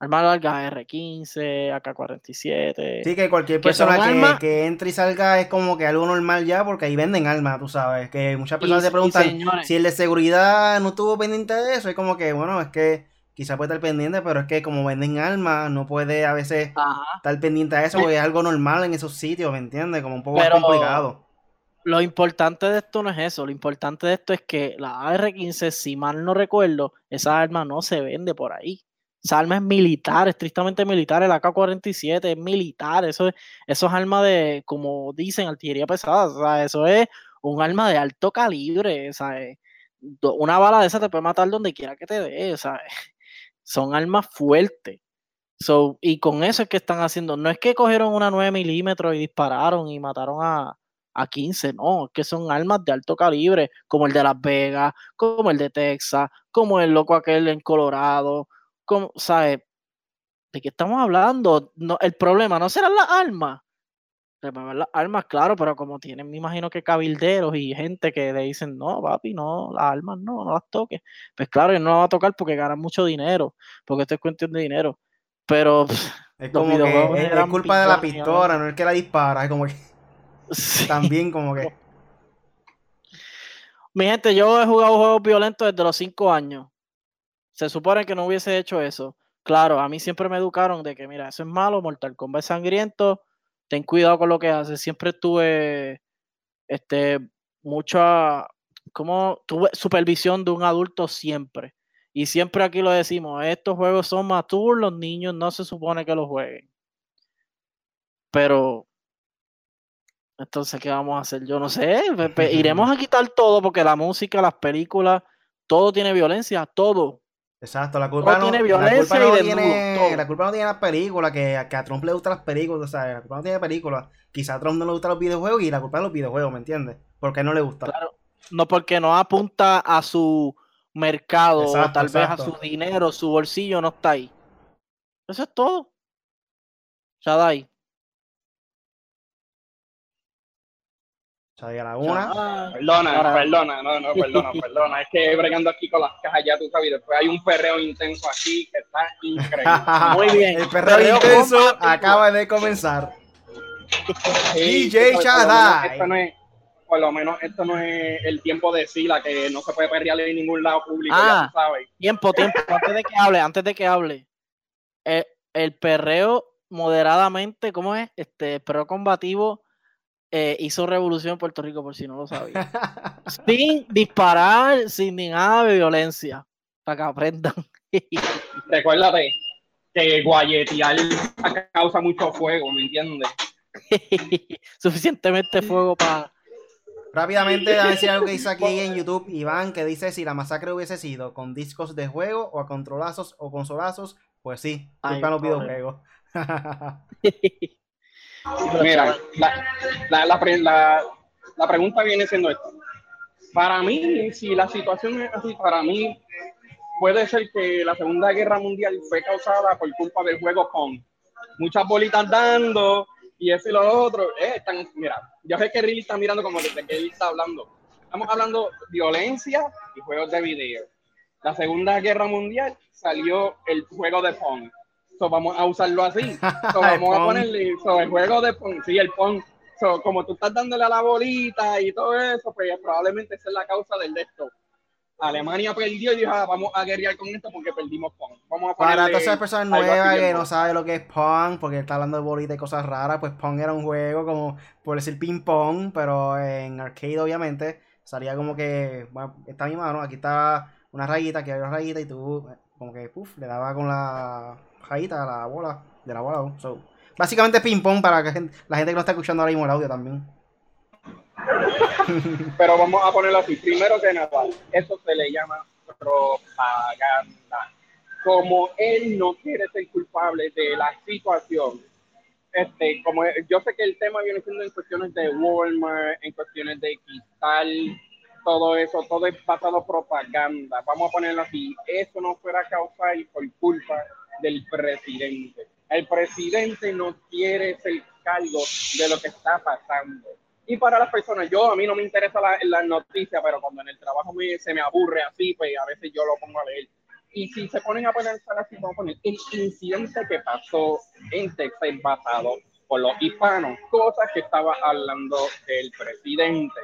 Armas largas R15, AK-47. Sí, que cualquier persona que, entre y salga es como que algo normal ya, porque ahí venden armas, tú sabes. Que muchas personas se preguntan si el de seguridad no estuvo pendiente de eso. Es como que, bueno, es que quizá puede estar pendiente, pero es que como venden armas, no puede a veces estar pendiente de eso, porque es algo normal en esos sitios, ¿me entiendes? Como un poco complicado. Lo importante de esto no es eso, lo importante de esto es que la AR-15, si mal no recuerdo, esa arma no se vende por ahí. Esa arma es militar, estrictamente militar. El AK-47 es militar. Eso, es, eso es arma de, como dicen, artillería pesada. O sea, eso es un arma de alto calibre. O sea, una bala de esa te puede matar donde quiera que te dé. O sea, [LAUGHS] son armas fuertes. Y con eso es que están haciendo. No es que cogieron una 9 milímetros y dispararon y mataron a, a 15, no, es que son armas de alto calibre, como el de Las Vegas, como el de Texas, como el loco aquel en Colorado, como, ¿sabes? ¿De qué estamos hablando? No, el problema no serán las armas. Las armas, claro, pero como tienen, me imagino que cabilderos y gente que le dicen, no, papi, no, las armas no, no las toques. Pues claro, no las va a tocar porque ganan mucho dinero, porque esto es cuestión de dinero. Pero Es como que videojuegos es, es eran culpa de la pistola, no es que la dispara, es como que Sí. también como que [LAUGHS] Mi gente, yo he jugado juegos violentos desde los 5 años. Se supone que no hubiese hecho eso. Claro, a mí siempre me educaron de que, mira, eso es malo, Mortal Kombat es sangriento, ten cuidado con lo que haces. Siempre tuve este, mucha, como, tuve supervisión de un adulto siempre. Y siempre aquí lo decimos, estos juegos son mature, los niños no se supone que los jueguen. Pero, entonces, ¿qué vamos a hacer? Yo no sé, iremos a quitar todo porque la música, las películas, todo tiene violencia, todo. Exacto, la culpa, Todo no, tiene la violencia culpa y no tiene, todo. la culpa no tiene las películas, que, que a Trump le gustan las películas, o sea, la culpa no tiene películas. Quizá a Trump no le gustan los videojuegos y la culpa es los videojuegos, ¿me entiendes? Porque no le gusta. Claro, no porque no apunta a su mercado, o Exacto, tal vez a su dinero, su bolsillo no está ahí. Eso es todo. Shadai. O sea, de la una. Shadai. Perdona, Ahora- perdona, no, no, perdona, perdona. Es que bregando aquí con las cajas ya tú sabes, después hay un perreo intenso aquí que está increíble. [LAUGHS] Muy bien. El perreo Perreo intenso combativo. acaba de comenzar. Sí, DJ por- por lo menos Shaddai. Esto no es, por lo menos esto no es el tiempo de Sila, que no se puede perrear en ningún lado público, ya Ah. tú sabes. Tiempo, tiempo, antes de que hable, antes de que hable. El, el perreo moderadamente, ¿cómo es? Este, el perreo combativo eh, hizo revolución en Puerto Rico, por si no lo sabía. [LAUGHS] sin disparar, sin ni nada de violencia. Para que aprendan. [LAUGHS] Recuérdate que guayetear causa mucho fuego, ¿me entiendes? [LAUGHS] Suficientemente fuego para. Rápidamente, a decir algo que dice aquí en YouTube Iván, que dice si la masacre hubiese sido con discos de juego o a controlazos o consolazos, pues sí, culpa los videojuegos. Mira, la, la, la, la- pregunta viene siendo esta. Para mí, si la situación es así, para mí puede ser que la Segunda Guerra Mundial fue causada por culpa del juego Pong. Muchas bolitas dando y eso y lo otro. Eh, están, mira, yo sé que Riley está mirando como desde que él está hablando. Estamos hablando violencia y juegos de video. La Segunda Guerra Mundial salió el juego de Pong. So, vamos a usarlo así. [LAUGHS] So, vamos a ponerle so, el juego de Pong. Sí, el Pong. So, como tú estás dándole a la bolita y todo eso, pues probablemente esa es la causa del de esto. Alemania perdió y dijo, "Ah, vamos a guerrear con esto porque perdimos Pong. Vamos a Para todas esas personas nuevas que no saben lo que es Pong, porque está hablando de bolita y cosas raras, pues Pong era un juego como, por decir ping pong, pero en arcade obviamente, salía como que, bueno, está mi mano, aquí está una rayita, aquí hay una rayita y tú eh, como que, puff, le daba con la rayita a la bola, de la bola. So, básicamente ping pong para que la gente que no está escuchando ahora mismo el audio también. [LAUGHS] Pero vamos a ponerlo así. Primero que nada, eso se le llama propaganda. Como él no quiere ser culpable de la situación, este, como yo sé que el tema viene siendo en cuestiones de Walmart, en cuestiones de cristal, todo eso, todo es basado en propaganda. Vamos a ponerlo así. Eso no fuera causar por culpa del presidente. El presidente no quiere ser cargo de lo que está pasando. Y para las personas, yo a mí no me interesa la, la noticia, pero cuando en el trabajo me, se me aburre así, pues a veces yo lo pongo a leer. Y si se ponen a pensar así, vamos a poner el incidente que pasó en Texas basado por los hispanos, cosas que estaba hablando del presidente,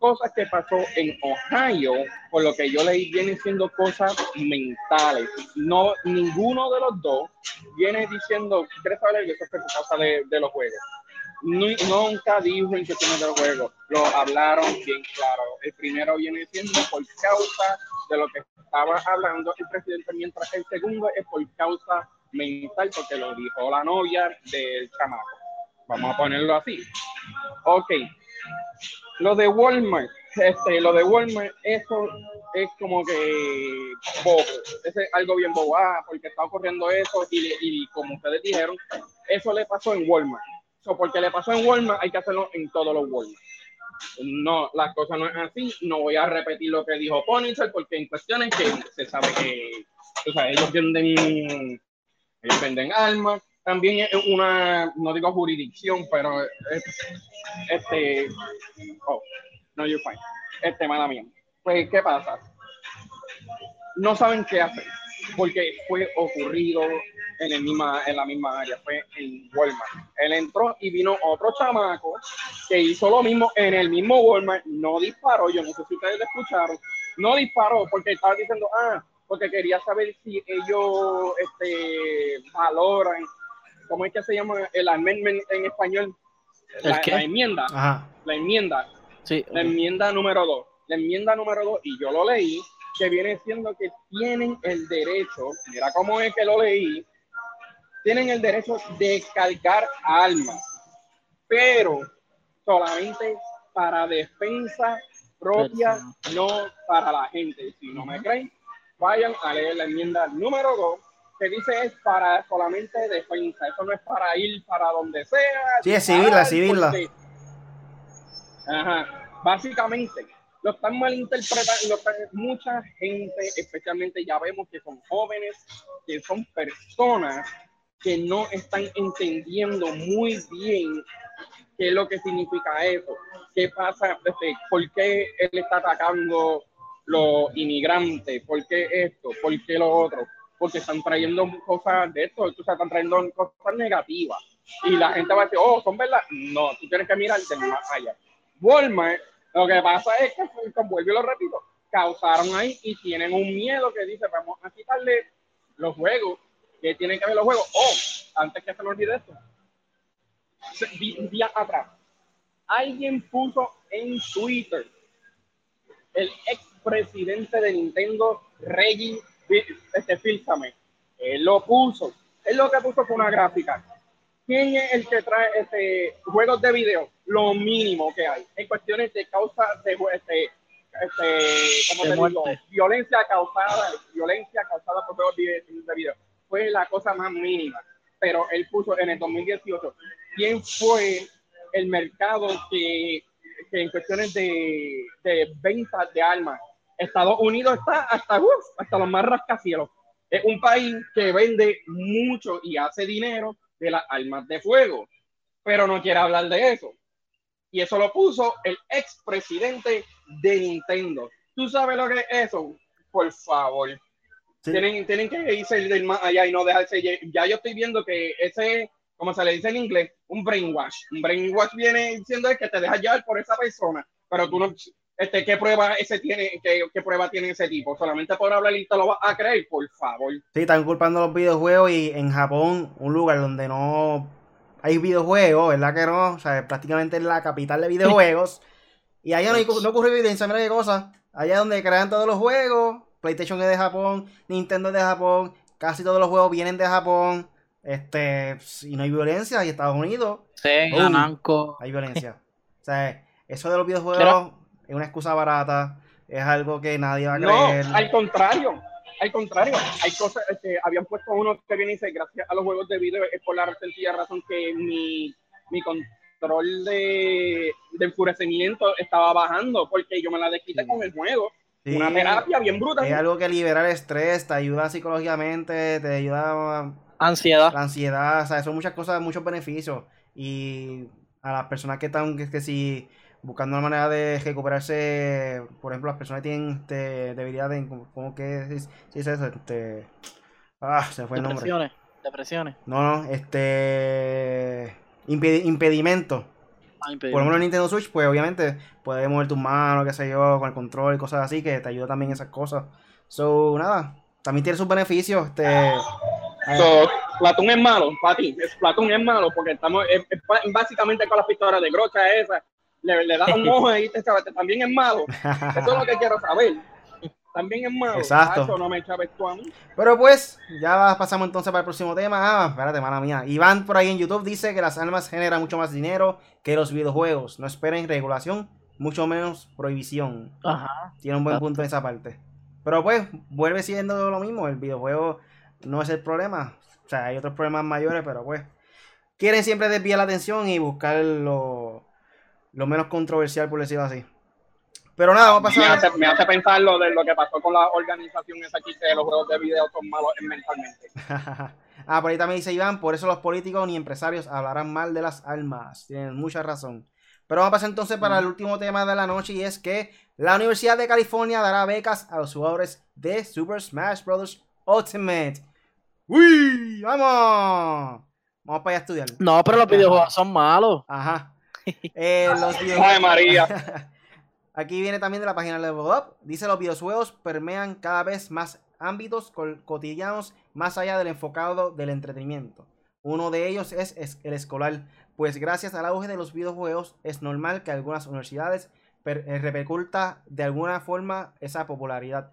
cosas que pasó en Ohio, por lo que yo leí, vienen siendo cosas mentales. No, ninguno de los dos viene diciendo, ¿quieres eso por causa de, de los juegos? Nu- nunca dijo en cuestiones del juego, lo hablaron bien claro. El primero viene siendo por causa de lo que estaba hablando el presidente, mientras el segundo es por causa mental, porque lo dijo la novia del chamaco. Vamos a ponerlo así. Ok. Lo de Walmart, este, lo de Walmart, eso es como que bobo. Es algo bien bobo, ah, porque está ocurriendo eso y, y como ustedes dijeron, eso le pasó en Walmart. So, porque le pasó en Walmart, hay que hacerlo en todos los Walmart. No, la cosa no es así. No voy a repetir lo que dijo Punisher, porque en cuestiones que se sabe que o sea, ellos venden, ellos venden armas. También es una, no digo jurisdicción, pero es, este, oh, no, you're fine. Este, mala mía. Pues, ¿qué pasa? No saben qué hacer, porque fue ocurrido en, el misma, en la misma área, fue en Walmart. Él entró y vino otro chamaco que hizo lo mismo en el mismo Walmart, no disparó, yo no sé si ustedes lo escucharon, no disparó porque estaba diciendo, ah, porque quería saber si ellos este, valoran, ¿cómo es que se llama el amendment en español? La, la enmienda. La enmienda. Sí, La enmienda número dos. La enmienda número dos, y yo lo leí, que viene siendo que tienen el derecho, mira cómo es que lo leí, tienen el derecho de cargar armas, pero solamente para defensa propia, no para la gente. Si no me creen, vayan a leer la enmienda número 2, que dice es para solamente defensa. Eso no es para ir para donde sea. Sí, es civil, la civil. Ajá, básicamente lo están malinterpretando, mucha gente, especialmente ya vemos que son jóvenes, que son personas que no están entendiendo muy bien qué es lo que significa eso, qué pasa, este, por qué él está atacando los inmigrantes, por qué esto, por qué lo otro, porque están trayendo cosas de esto, o sea, están trayendo cosas negativas. Y la gente va a decir, oh, son verdad. No, tú tienes que mirar de más allá. Walmart, lo que pasa es que, vuelvo y lo repito, causaron ahí y tienen un miedo que dice, vamos a quitarle los juegos, que tienen que ver los juegos. Oh, antes que se me olvide esto, un día atrás, alguien puso en Twitter el expresidente de Nintendo, Reggie este, Fílsame. Él lo puso. Él lo que puso fue una gráfica. ¿Quién es el que trae este, juegos de video? Lo mínimo que hay. En cuestiones de causa de este, este, ¿cómo te digo? violencia causada, violencia causada por juegos de, de video. Fue la cosa más mínima. Pero él puso en el 2018 quién fue el mercado que, que en cuestiones de, de ventas de armas Estados Unidos está hasta, hasta los más rascacielos. Es un país que vende mucho y hace dinero de las armas de fuego, pero no quiere hablar de eso. Y eso lo puso el expresidente de Nintendo. ¿Tú sabes lo que es eso? Por favor. Tienen, tienen que irse del más allá y no dejarse. Ya yo estoy viendo que ese, como se le dice en inglés, un brainwash. Un brainwash viene diciendo que te dejas llevar por esa persona, pero tú no, este, ¿qué prueba ese tiene, qué, qué, prueba tiene ese tipo? Solamente por hablar y te lo vas a creer, por favor. Sí, están culpando los videojuegos y en Japón, un lugar donde no hay videojuegos, ¿verdad que no? O sea, prácticamente es la capital de videojuegos. [LAUGHS] y allá no, no ocurre evidencia, mira qué cosa. Allá donde crean todos los juegos, PlayStation es de Japón, Nintendo es de Japón, casi todos los juegos vienen de Japón. Este, y no hay violencia, y Estados Unidos. Sí, Hay violencia. o sea, eso de los videojuegos es una excusa barata, es algo que nadie va a creer. No, al contrario, al contrario, hay cosas, este, habían puesto uno que viene y dice, gracias a los juegos de video, es por la sencilla razón que mi, mi control de, de, enfurecimiento estaba bajando, porque yo me la desquité con el juego. Una terapia bien brutal. Es algo que libera el estrés, te ayuda psicológicamente, te ayuda. Ansiedad. La ansiedad, o sea, son muchas cosas, muchos beneficios. Y a las personas que están, que, que si buscando una manera de recuperarse, por ejemplo, las personas que tienen este, debilidad en, ¿cómo que es, es eso? Este, ah, se fue el nombre. Depresiones, depresiones. No, no, este, impedimento. Ah, por ejemplo, en Nintendo Switch, pues obviamente puedes mover tus manos, qué sé yo, con el control y cosas así, que te ayuda también esas cosas. So, nada, también tiene sus beneficios. Este, so, Platón es malo, para ti. Platón es malo porque estamos básicamente con las pistolas de grocha esa le, le das un ojo ahí, te sabes, también es malo. [LAUGHS] Eso es lo que quiero saber. También es malo. Exacto. Eso no me chaves tú a mí. Pero pues, ya pasamos entonces para el próximo tema. Ah, espérate, mala mía. Iván por ahí en YouTube dice que las armas generan mucho más dinero que los videojuegos. No esperen regulación, mucho menos prohibición. Ajá. Tiene un buen punto en esa parte. Pero pues, vuelve siendo lo mismo. El videojuego no es el problema. O sea, hay otros problemas mayores, pero pues. Quieren siempre desviar la atención y buscar lo, lo menos controversial, por decirlo así. Pero nada, vamos a pasar. Me hace, pensar lo de lo que pasó con la organización esa aquí, que los juegos de video son malos mentalmente. [LAUGHS] ah, por ahí también dice Iván, por eso los políticos ni empresarios hablarán mal de las armas. Tienen mucha razón. Pero vamos a pasar entonces para el último tema de la noche y es que la Universidad de California dará becas a los jugadores de Super Smash Bros. Ultimate. ¡Uy! ¡Vamos! Vamos para allá a estudiar. No, pero los videojuegos son malos. Ajá. [LAUGHS] Eh, los Ay, videojuegos. María. [LAUGHS] Aquí viene también de la página Level Up. Dice los videojuegos permean cada vez más ámbitos cotidianos más allá del enfocado del entretenimiento. Uno de ellos es, es el escolar, pues gracias al auge de los videojuegos es normal que algunas universidades eh, repercuta de alguna forma esa popularidad.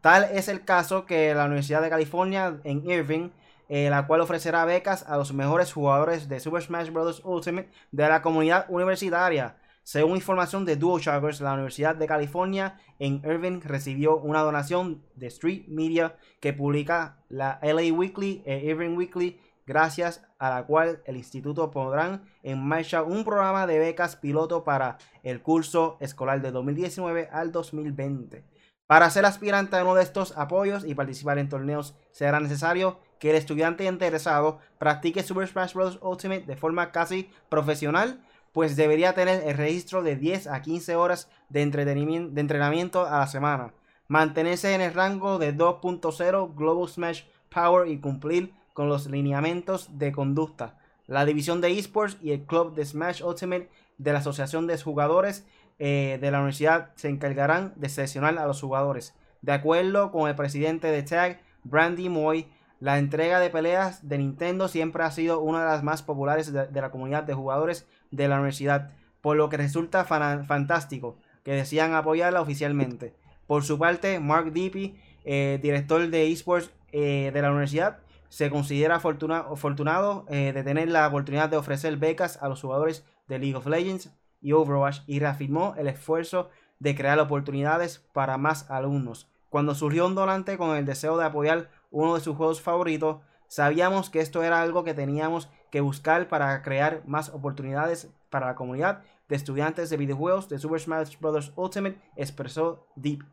Tal es el caso que la Universidad de California en Irving, eh, la cual ofrecerá becas a los mejores jugadores de Super Smash Bros. Ultimate de la comunidad universitaria. Según información de Duo Shockers, la Universidad de California en Irving recibió una donación de Street Media que publica la LA Weekly e Irving Weekly, gracias a la cual el instituto pondrán en marcha un programa de becas piloto para el curso escolar de 2019 al 2020. Para ser aspirante a uno de estos apoyos y participar en torneos será necesario que el estudiante interesado practique Super Smash Bros. Ultimate de forma casi profesional, pues debería tener el registro de 10 a 15 horas de, entrenamiento a la semana, mantenerse en el rango de 2.0 Global Smash Power y cumplir con los lineamientos de conducta. La división de esports y el club de Smash Ultimate de la Asociación de Jugadores eh, de la universidad se encargarán de seleccionar a los jugadores. De acuerdo con el presidente de TAG, Brandy Moy, la entrega de peleas de Nintendo siempre ha sido una de las más populares de, la comunidad de jugadores de la universidad, por lo que resulta fantástico que decían apoyarla oficialmente. Por su parte, Mark Dippy, eh, director de esports eh, de la universidad, se considera afortuna- afortunado eh, de tener la oportunidad de ofrecer becas a los jugadores de League of Legends y Overwatch y reafirmó el esfuerzo de crear oportunidades para más alumnos. Cuando surgió un donante con el deseo de apoyar uno de sus juegos favoritos, sabíamos que esto era algo que teníamos que buscar para crear más oportunidades para la comunidad de estudiantes de videojuegos de Super Smash Bros. Ultimate, expresó Deep.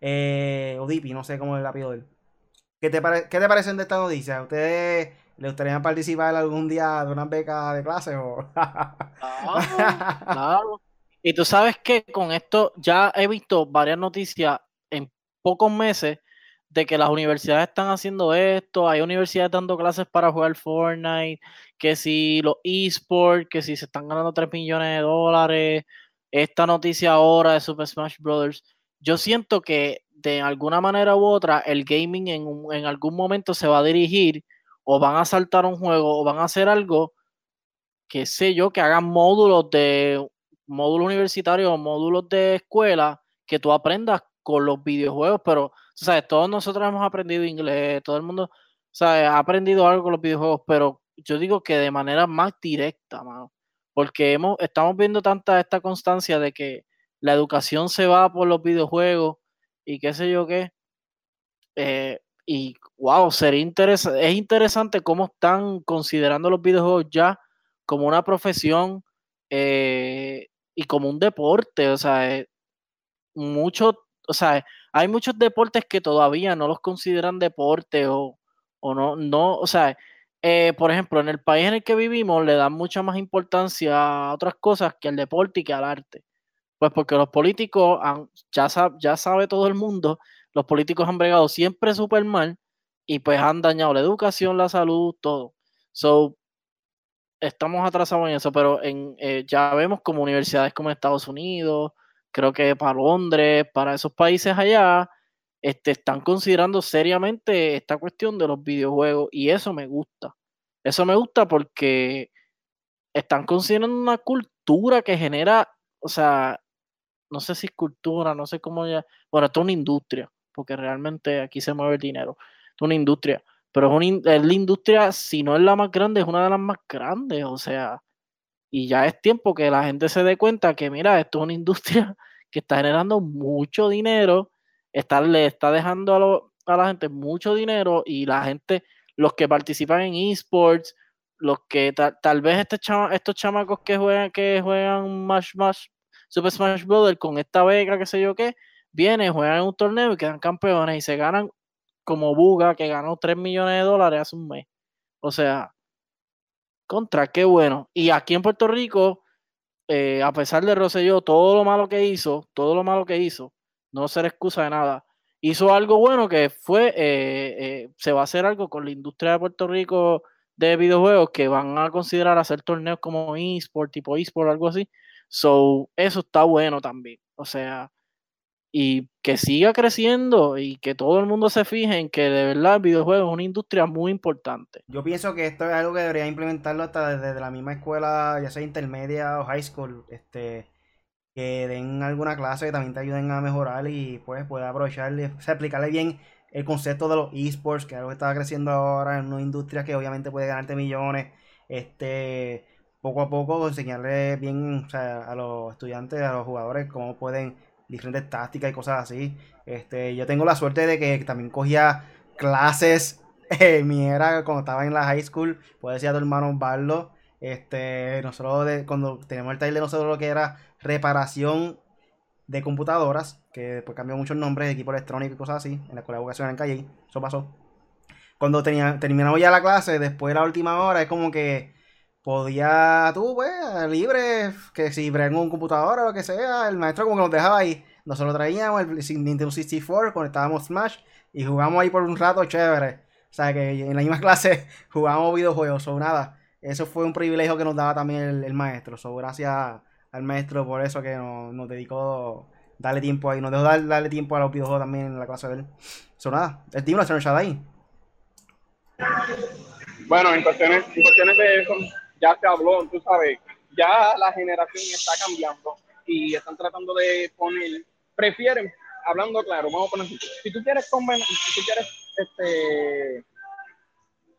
Eh, o Deepy, no sé cómo es el apellido de él. ¿Qué te, ¿Qué te parecen de esta noticia? ¿A ustedes les gustaría participar algún día de una beca de clase? O... Claro, [LAUGHS] claro. Y tú sabes que con esto ya he visto varias noticias en pocos meses de que las universidades están haciendo esto, hay universidades dando clases para jugar Fortnite, que si los esports, que si se están ganando 3 millones de dólares, esta noticia ahora de Super Smash Brothers, yo siento que de alguna manera u otra el gaming en, un- en algún momento se va a dirigir o van a saltar un juego o van a hacer algo qué sé yo, que hagan módulos de módulos universitarios o módulos de escuela que tú aprendas con los videojuegos, pero, tú ¿sabes? Todos nosotros hemos aprendido inglés, todo el mundo, ¿sabes? Ha aprendido algo con los videojuegos, pero yo digo que de manera más directa, mano, porque hemos, estamos viendo tanta esta constancia de que la educación se va por los videojuegos y qué sé yo qué, eh, y wow, sería interesante, es interesante cómo están considerando los videojuegos ya como una profesión eh, y como un deporte, o sea, eh, mucho, o sea, hay muchos deportes que todavía no los consideran deporte o, o no, no, o sea, eh, por ejemplo, en el país en el que vivimos le dan mucha más importancia a otras cosas que al deporte y que al arte. Pues porque los políticos, ya, sab- ya sabe todo el mundo, los políticos han bregado siempre súper mal y pues han dañado la educación, la salud, todo. So, estamos atrasados en eso, pero en, eh, ya vemos como universidades como Estados Unidos, creo que para Londres, para esos países allá, este, están considerando seriamente esta cuestión de los videojuegos y eso me gusta. Eso me gusta porque están considerando una cultura que genera, o sea, no sé si es cultura, no sé cómo ya, bueno, esto es una industria, porque realmente aquí se mueve el dinero, es una industria, pero es, una, es la industria, si no es la más grande, es una de las más grandes, o sea, y ya es tiempo que la gente se dé cuenta que, mira, esto es una industria [LAUGHS] que está generando mucho dinero, está, le está dejando a, lo- a la gente mucho dinero y la gente, los que participan en esports, los que ta- tal vez este chama- estos chamacos que juegan, que juegan Smash, Smash, Super Smash Brothers con esta beca, qué sé yo qué, vienen, juegan en un torneo y quedan campeones y se ganan como Buga, que ganó 3 millones de dólares hace un mes. O sea, contra, qué bueno. Y aquí en Puerto Rico, eh, a pesar de Rosselló, todo lo malo que hizo, todo lo malo que hizo, no ser excusa de nada. hizo algo bueno que fue, eh, eh, se va a hacer algo con la industria de Puerto Rico de videojuegos que van a considerar hacer torneos como eSport, tipo eSport, algo así. So, eso está bueno también. O sea, y que siga creciendo y que todo el mundo se fije en que de verdad el videojuego es una industria muy importante. Yo pienso que esto es algo que debería implementarlo hasta desde la misma escuela, ya sea intermedia o high school, este que den alguna clase que también te ayuden a mejorar y pues pueda aprovecharle, o sea, aplicarle bien el concepto de los esports, que es algo que está creciendo ahora en una industria que obviamente puede ganarte millones, este poco a poco enseñarle bien a los estudiantes, a los jugadores, cómo pueden diferentes tácticas y cosas así. Este, yo tengo la suerte de que también cogía clases [LAUGHS] era cuando estaba en la high school, puede decir a tu hermano Barlo, este, nosotros cuando teníamos el taller de nosotros lo que era reparación de computadoras, que después cambió muchos nombres de equipo electrónico y cosas así, en la escuela de educación en Calle, eso pasó. Cuando terminamos ya la clase, después de la última hora, es como que podía tú, pues, libre, que si en un computador o lo que sea, el maestro como que nos dejaba ahí. Nosotros traíamos el Nintendo 64, conectábamos Smash y jugamos ahí por un rato chévere. O sea, que en la misma [LAUGHS] clase jugábamos videojuegos o nada. Eso fue un privilegio que nos daba también el, maestro. So, gracias al maestro por eso que nos, dedicó darle tiempo ahí. Nos dejó darle tiempo a los videojuegos también en la clase de él. Eso nada. El team lo ahí. Bueno, en cuestiones, de eso, ya se habló, tú sabes, ya la generación está cambiando y están tratando de poner, prefieren, hablando claro, vamos a poner, si tú quieres, si tú quieres este,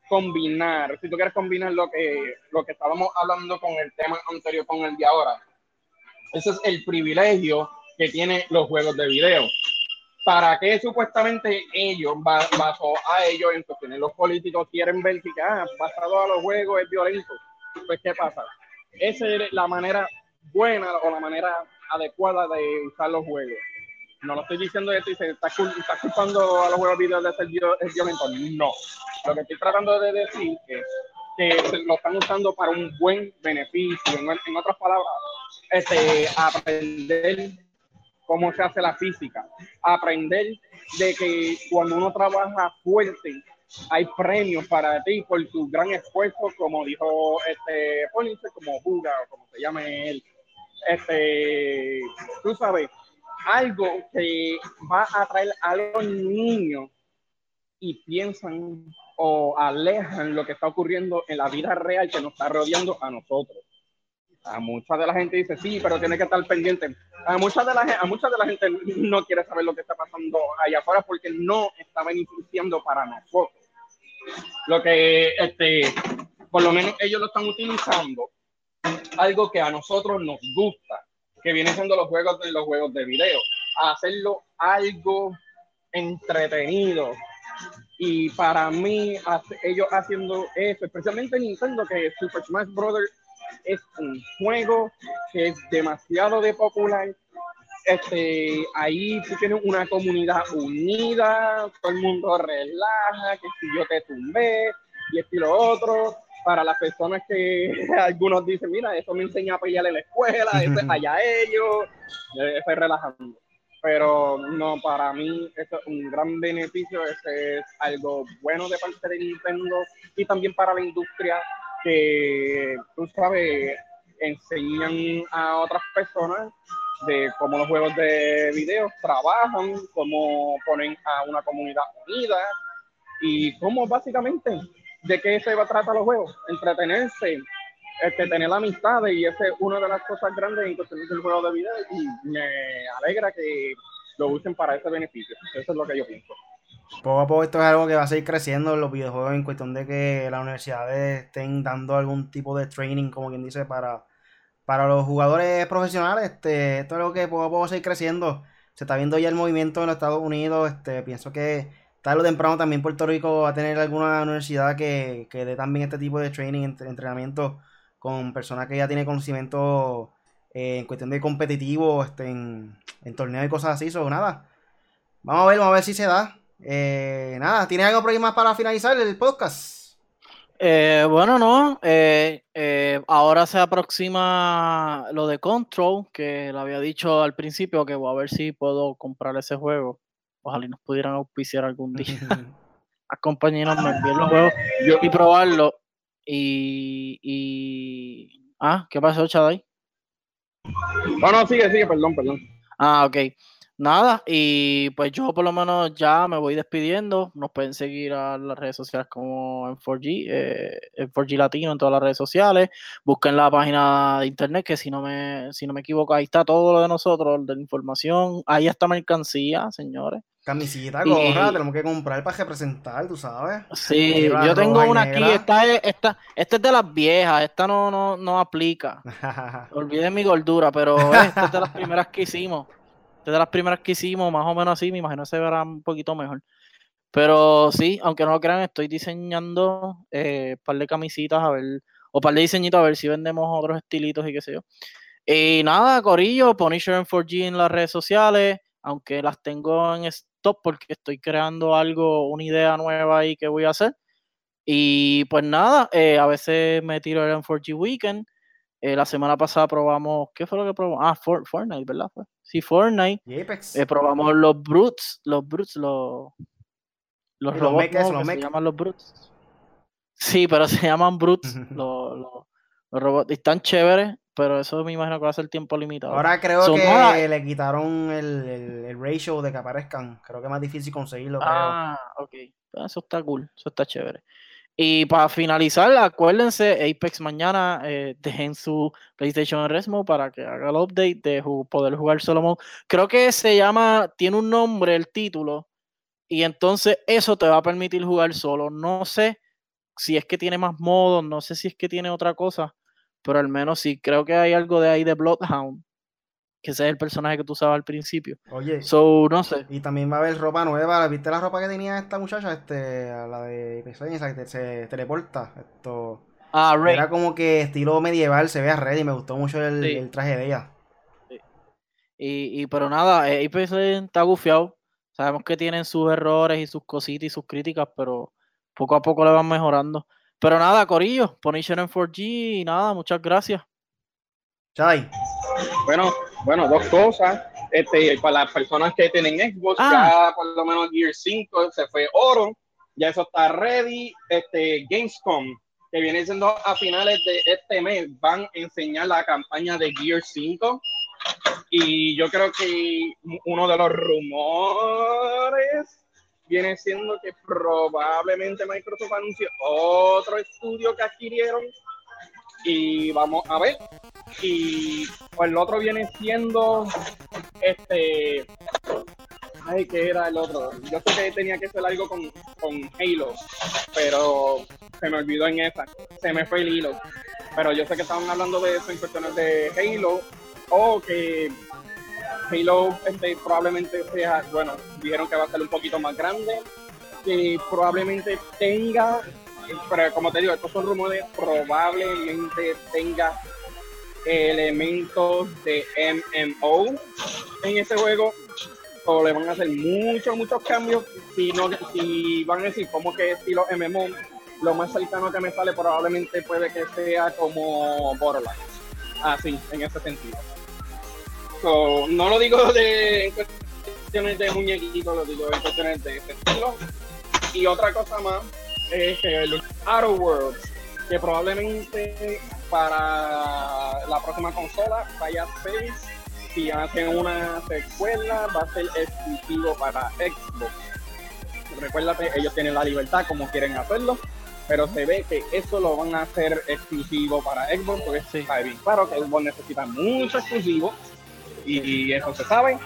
combinar, si tú quieres combinar lo que, lo que estábamos hablando con el tema anterior, con el de ahora, ese es el privilegio que tienen los juegos de video. ¿Para qué supuestamente ellos, bajo a ellos en cuestiones, los políticos quieren ver que, ah, basado a los juegos es violento? Pues ¿qué pasa? Esa es la manera buena o la manera adecuada de usar los juegos. No lo estoy diciendo esto y se está, culpando a los juegos video de ser violentos. No. Lo que estoy tratando de decir es que lo están usando para un buen beneficio. En, otras palabras, este, aprender cómo se hace la física, aprender de que cuando uno trabaja fuerte hay premios para ti por tu gran esfuerzo, como dijo este Pulitzer, como Buga, o como se llame él. Este, tú sabes, algo que va a atraer a los niños y piensan o alejan lo que está ocurriendo en la vida real que nos está rodeando a nosotros. A mucha de la gente dice, sí, pero tiene que estar pendiente. A mucha de la, a mucha de la gente no quiere saber lo que está pasando allá afuera porque no está beneficiando para nosotros. Lo que, este, por lo menos ellos lo están utilizando, algo que a nosotros nos gusta, que viene siendo los juegos de los juegos de video, hacerlo algo entretenido. Y para mí, ellos haciendo eso, especialmente Nintendo, que Super Smash Bros. es un juego que es demasiado de popular, este, ahí tú tienes una comunidad unida, todo el mundo relaja, que si yo te tumbé y esto y lo otro. Para las personas que [LAUGHS] algunos dicen, mira, eso me enseña a pelear en la escuela, eso es allá ellos, eso es relajando. Pero no, para mí eso es un gran beneficio, ese es algo bueno de parte de Nintendo y también para la industria que, tú sabes, enseñan a otras personas de cómo los juegos de video trabajan, cómo ponen a una comunidad unida y cómo básicamente de qué se va a tratar los juegos, entretenerse, este, tener amistades y esa es una de las cosas grandes en cuestión del juego de video y me alegra que lo usen para ese beneficio. Eso es lo que yo pienso. Poco a poco esto es algo que va a seguir creciendo en los videojuegos en cuestión de que las universidades estén dando algún tipo de training, como quien dice, para para los jugadores profesionales, este, esto es algo que poco seguir creciendo. Se está viendo ya el movimiento en los Estados Unidos. Este, pienso que tarde o temprano también Puerto Rico va a tener alguna universidad que, que dé también este tipo de training, entrenamiento con personas que ya tienen conocimiento eh, en cuestión de competitivo, este, en, torneos y cosas así. So, nada, vamos a ver, vamos a ver si se da. Eh, nada, ¿tiene algo más para finalizar el podcast? Eh, bueno, no. Eh, eh, ahora se aproxima lo de Control, que lo había dicho al principio, que voy a ver si puedo comprar ese juego. Ojalá nos pudieran auspiciar algún día. [LAUGHS] [LAUGHS] A compañeros me envíen los juegos y probarlo. Y, y. Ah, ¿qué pasó, Chaday? No, no, sigue, sigue, perdón, perdón. Ah, ok. Nada, y pues yo por lo menos ya me voy despidiendo. Nos pueden seguir a las redes sociales como en 4G, eh, en 4G Latino en todas las redes sociales. Busquen la página de internet, que si no me, si no me equivoco, ahí está todo lo de nosotros, de la información. Ahí está mercancía, señores. Camisita, gorra, tenemos que comprar para representar, tú sabes. Sí, yo tengo una aquí, esta es, esta, esta es de las viejas, esta no, no, no aplica. [LAUGHS] Olviden mi gordura, pero [LAUGHS] esta es de las primeras que hicimos de las primeras que hicimos, más o menos así, me imagino se verá un poquito mejor. Pero sí, aunque no lo crean, estoy diseñando eh, un par de camisitas a ver, o par de diseñitos a ver si vendemos otros estilitos y qué sé yo. Y nada, Corillo, Punisher en 4G en las redes sociales, aunque las tengo en stop porque estoy creando algo, una idea nueva ahí que voy a hacer. Y pues nada, eh, a veces me tiro el en 4G Weekend. Eh, la semana pasada probamos, ¿qué fue lo que probamos? Ah, Fortnite, ¿verdad? Sí, Fortnite. Eh, probamos los Brutes, los Brutes, los, los robots los se llaman los Brutes. Sí, pero [LAUGHS] se llaman Brutes, los, los, robots. están chéveres, pero eso me imagino que va a ser tiempo limitado. Ahora creo que le quitaron el, el, ratio de que aparezcan. Creo que es más difícil conseguirlo. Ah, ok. Eso está cool, eso está chévere. Y para finalizar, acuérdense, Apex mañana eh, dejen su PlayStation Resmo para que haga el update de poder jugar solo Creo que se llama, tiene un nombre el título, y entonces eso te va a permitir jugar solo. No sé si es que tiene más modos, no sé si es que tiene otra cosa, pero al menos sí, creo que hay algo de ahí de Bloodhound que ese es el personaje que tú usabas al principio. Oye. So, no sé. Y también va a haber ropa nueva. ¿Viste la ropa que tenía esta muchacha? Este, la de esa que se teleporta. Esto. Ah, Rey. Era como que estilo medieval, se ve a Rey y me gustó mucho el, traje de ella. Sí. Y, y, pero nada, eh, Apex está gufiado. Sabemos que tienen sus errores y sus cositas y sus críticas, pero poco a poco le van mejorando. Pero nada, Corillo, Punisher en 4G y nada, muchas gracias. Chai. Bueno, bueno, dos cosas. Este, para las personas que tienen Xbox, ah. ya por lo menos Gear 5 se fue oro, ya eso está ready. Este, Gamescom, que viene siendo a finales de este mes, van a enseñar la campaña de Gear 5. Y yo creo que uno de los rumores viene siendo que probablemente Microsoft anunció otro estudio que adquirieron y vamos a ver. Y pues el otro viene siendo este. Ay, ¿qué era el otro? Yo sé que tenía que ser algo con, con Halo, pero se me olvidó en esa. Se me fue el hilo. Pero yo sé que estaban hablando de eso en cuestiones de Halo, o que Halo este, probablemente sea, bueno, dijeron que va a ser un poquito más grande, que probablemente tenga pero como te digo, estos son rumores, probablemente tenga elementos de MMO en ese juego o le van a hacer muchos, muchos cambios. Si, no, si van a decir como que estilo MMO, lo más cercano que me sale probablemente puede que sea como Borderlands. Así, en ese sentido. no lo digo de, en cuestiones de muñequitos, lo digo en cuestiones de ese estilo. Y otra cosa más es el Outer Worlds, que probablemente para la próxima consola vaya 6, si hacen una secuela va a ser exclusivo para Xbox. Recuérdate, ellos tienen la libertad como quieren hacerlo, pero se ve que eso lo van a hacer exclusivo para Xbox, porque sí. está bien claro que Xbox necesita mucho exclusivo y eso se sabe.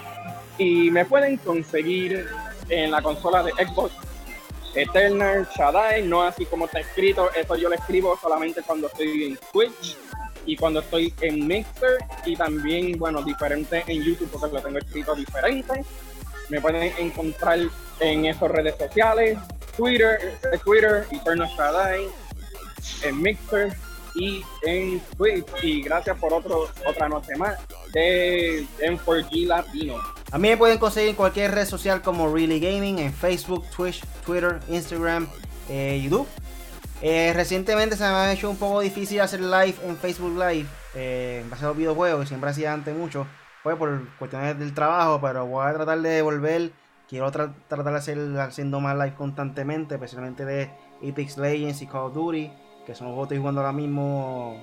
Y me pueden conseguir en la consola de Xbox Eternal Shaddai, no así como está escrito, eso yo lo escribo solamente cuando estoy en Twitch y cuando estoy en Mixer y también, bueno, diferente en YouTube porque lo tengo escrito diferente. Me pueden encontrar en esas redes sociales, Twitter, Twitter, Eternal Shaddai, en Mixer y en Twitch. Y gracias por otro, otra noche más de M4G Latino. A mí me pueden conseguir en cualquier red social como Really Gaming, en Facebook, Twitch, Twitter, Instagram, eh, YouTube. Eh, recientemente se me ha hecho un poco difícil hacer live en Facebook Live, eh, en base a los videojuegos, que siempre hacía antes mucho, fue por cuestiones del trabajo, pero voy a tratar de volver quiero tratar de hacer haciendo más live constantemente, especialmente de Apex Legends y Call of Duty, que son los juegos que estoy jugando ahora mismo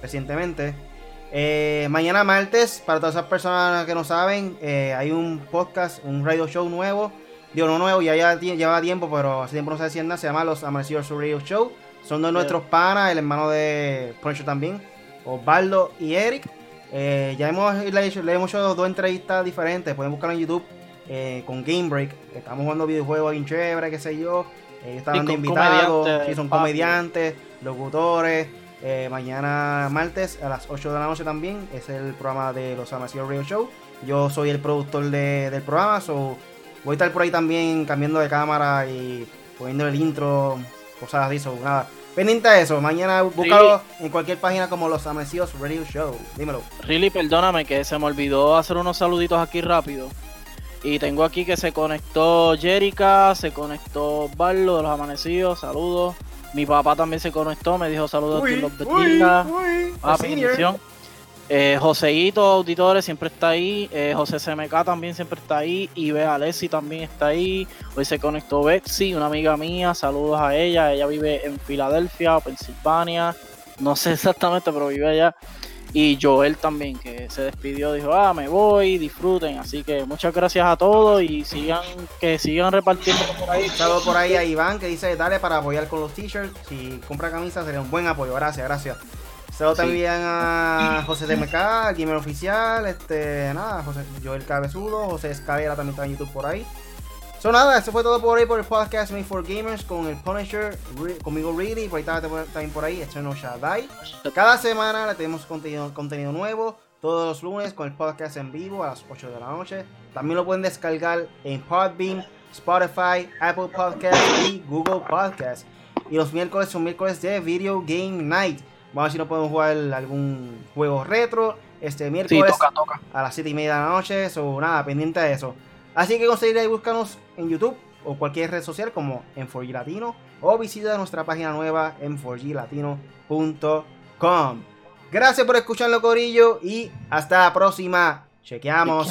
recientemente. Eh, mañana martes, para todas esas personas que no saben, eh, hay un podcast, un radio show nuevo. Digo, no nuevo, ya, ya lleva tiempo, pero hace tiempo no se decía nada. Se llama Los Amanecidos Radio Show. Son de nuestros panas, el hermano de Poncho también, Osvaldo y Eric. Eh, ya hemos, le, hecho, le hemos hecho dos entrevistas diferentes. Pueden buscarlo en YouTube con Game Break. Estamos jugando videojuegos bien chévere, qué sé yo. Ellos estaban invitados, sí, son comediantes, locutores. Eh, mañana martes a las 8 de la noche también es el programa de los Amateur Radio Show. Yo soy el productor del programa, so voy a estar por ahí también cambiando de cámara y poniendo el intro, cosas así, so nada. Pendiente de eso, mañana búscalo en cualquier página como Los Amanecidos Radio Show. Dímelo. Really, perdóname que se me olvidó hacer unos saluditos aquí rápido. Y tengo aquí que se conectó Jerica, se conectó Barlo de los Amanecidos, saludos. Mi papá también se conectó, me dijo saludos a los de Ah, bendición. Eh, Joseito Auditores siempre está ahí. Eh, José CMK también siempre está ahí. Y Bea Alessi también está ahí. Hoy se conectó Betsy, una amiga mía. Saludos a ella. Ella vive en Filadelfia, Pensilvania. No sé exactamente, pero vive allá. Y Joel también, que se despidió, dijo, ah, me voy, disfruten. Así que muchas gracias a todos y sigan, que sigan repartiendo por ahí. Saludos por ahí a Iván que dice, dale para apoyar con los t-shirts. Si compra camisas sería un buen apoyo. Gracias, gracias. Saludos también a José TMK, Gamer Oficial, este, nada, José Joel Cabezudo, José Escalera también está en YouTube por ahí. So nada, eso fue todo por ahí por el podcast Made for Gamers con el Punisher, conmigo Really, por ahí también por ahí, Eternal Shaddai. Cada semana le tenemos contenido, contenido nuevo, todos los lunes con el podcast en vivo a las 8 de la noche. También lo pueden descargar en Podbean, Spotify, Apple Podcasts y Google Podcasts. Y los miércoles son miércoles de Video Game Night. Vamos a ver si no podemos jugar algún juego retro este miércoles a las 7 y media de la noche. So, nada, pendiente de eso. Así que conseguiré y búscanos en YouTube o cualquier red social como en 4G Latino o visita nuestra página nueva en 4glatino.com. Gracias por escucharlo, Corillo, y hasta la próxima. Chequeamos.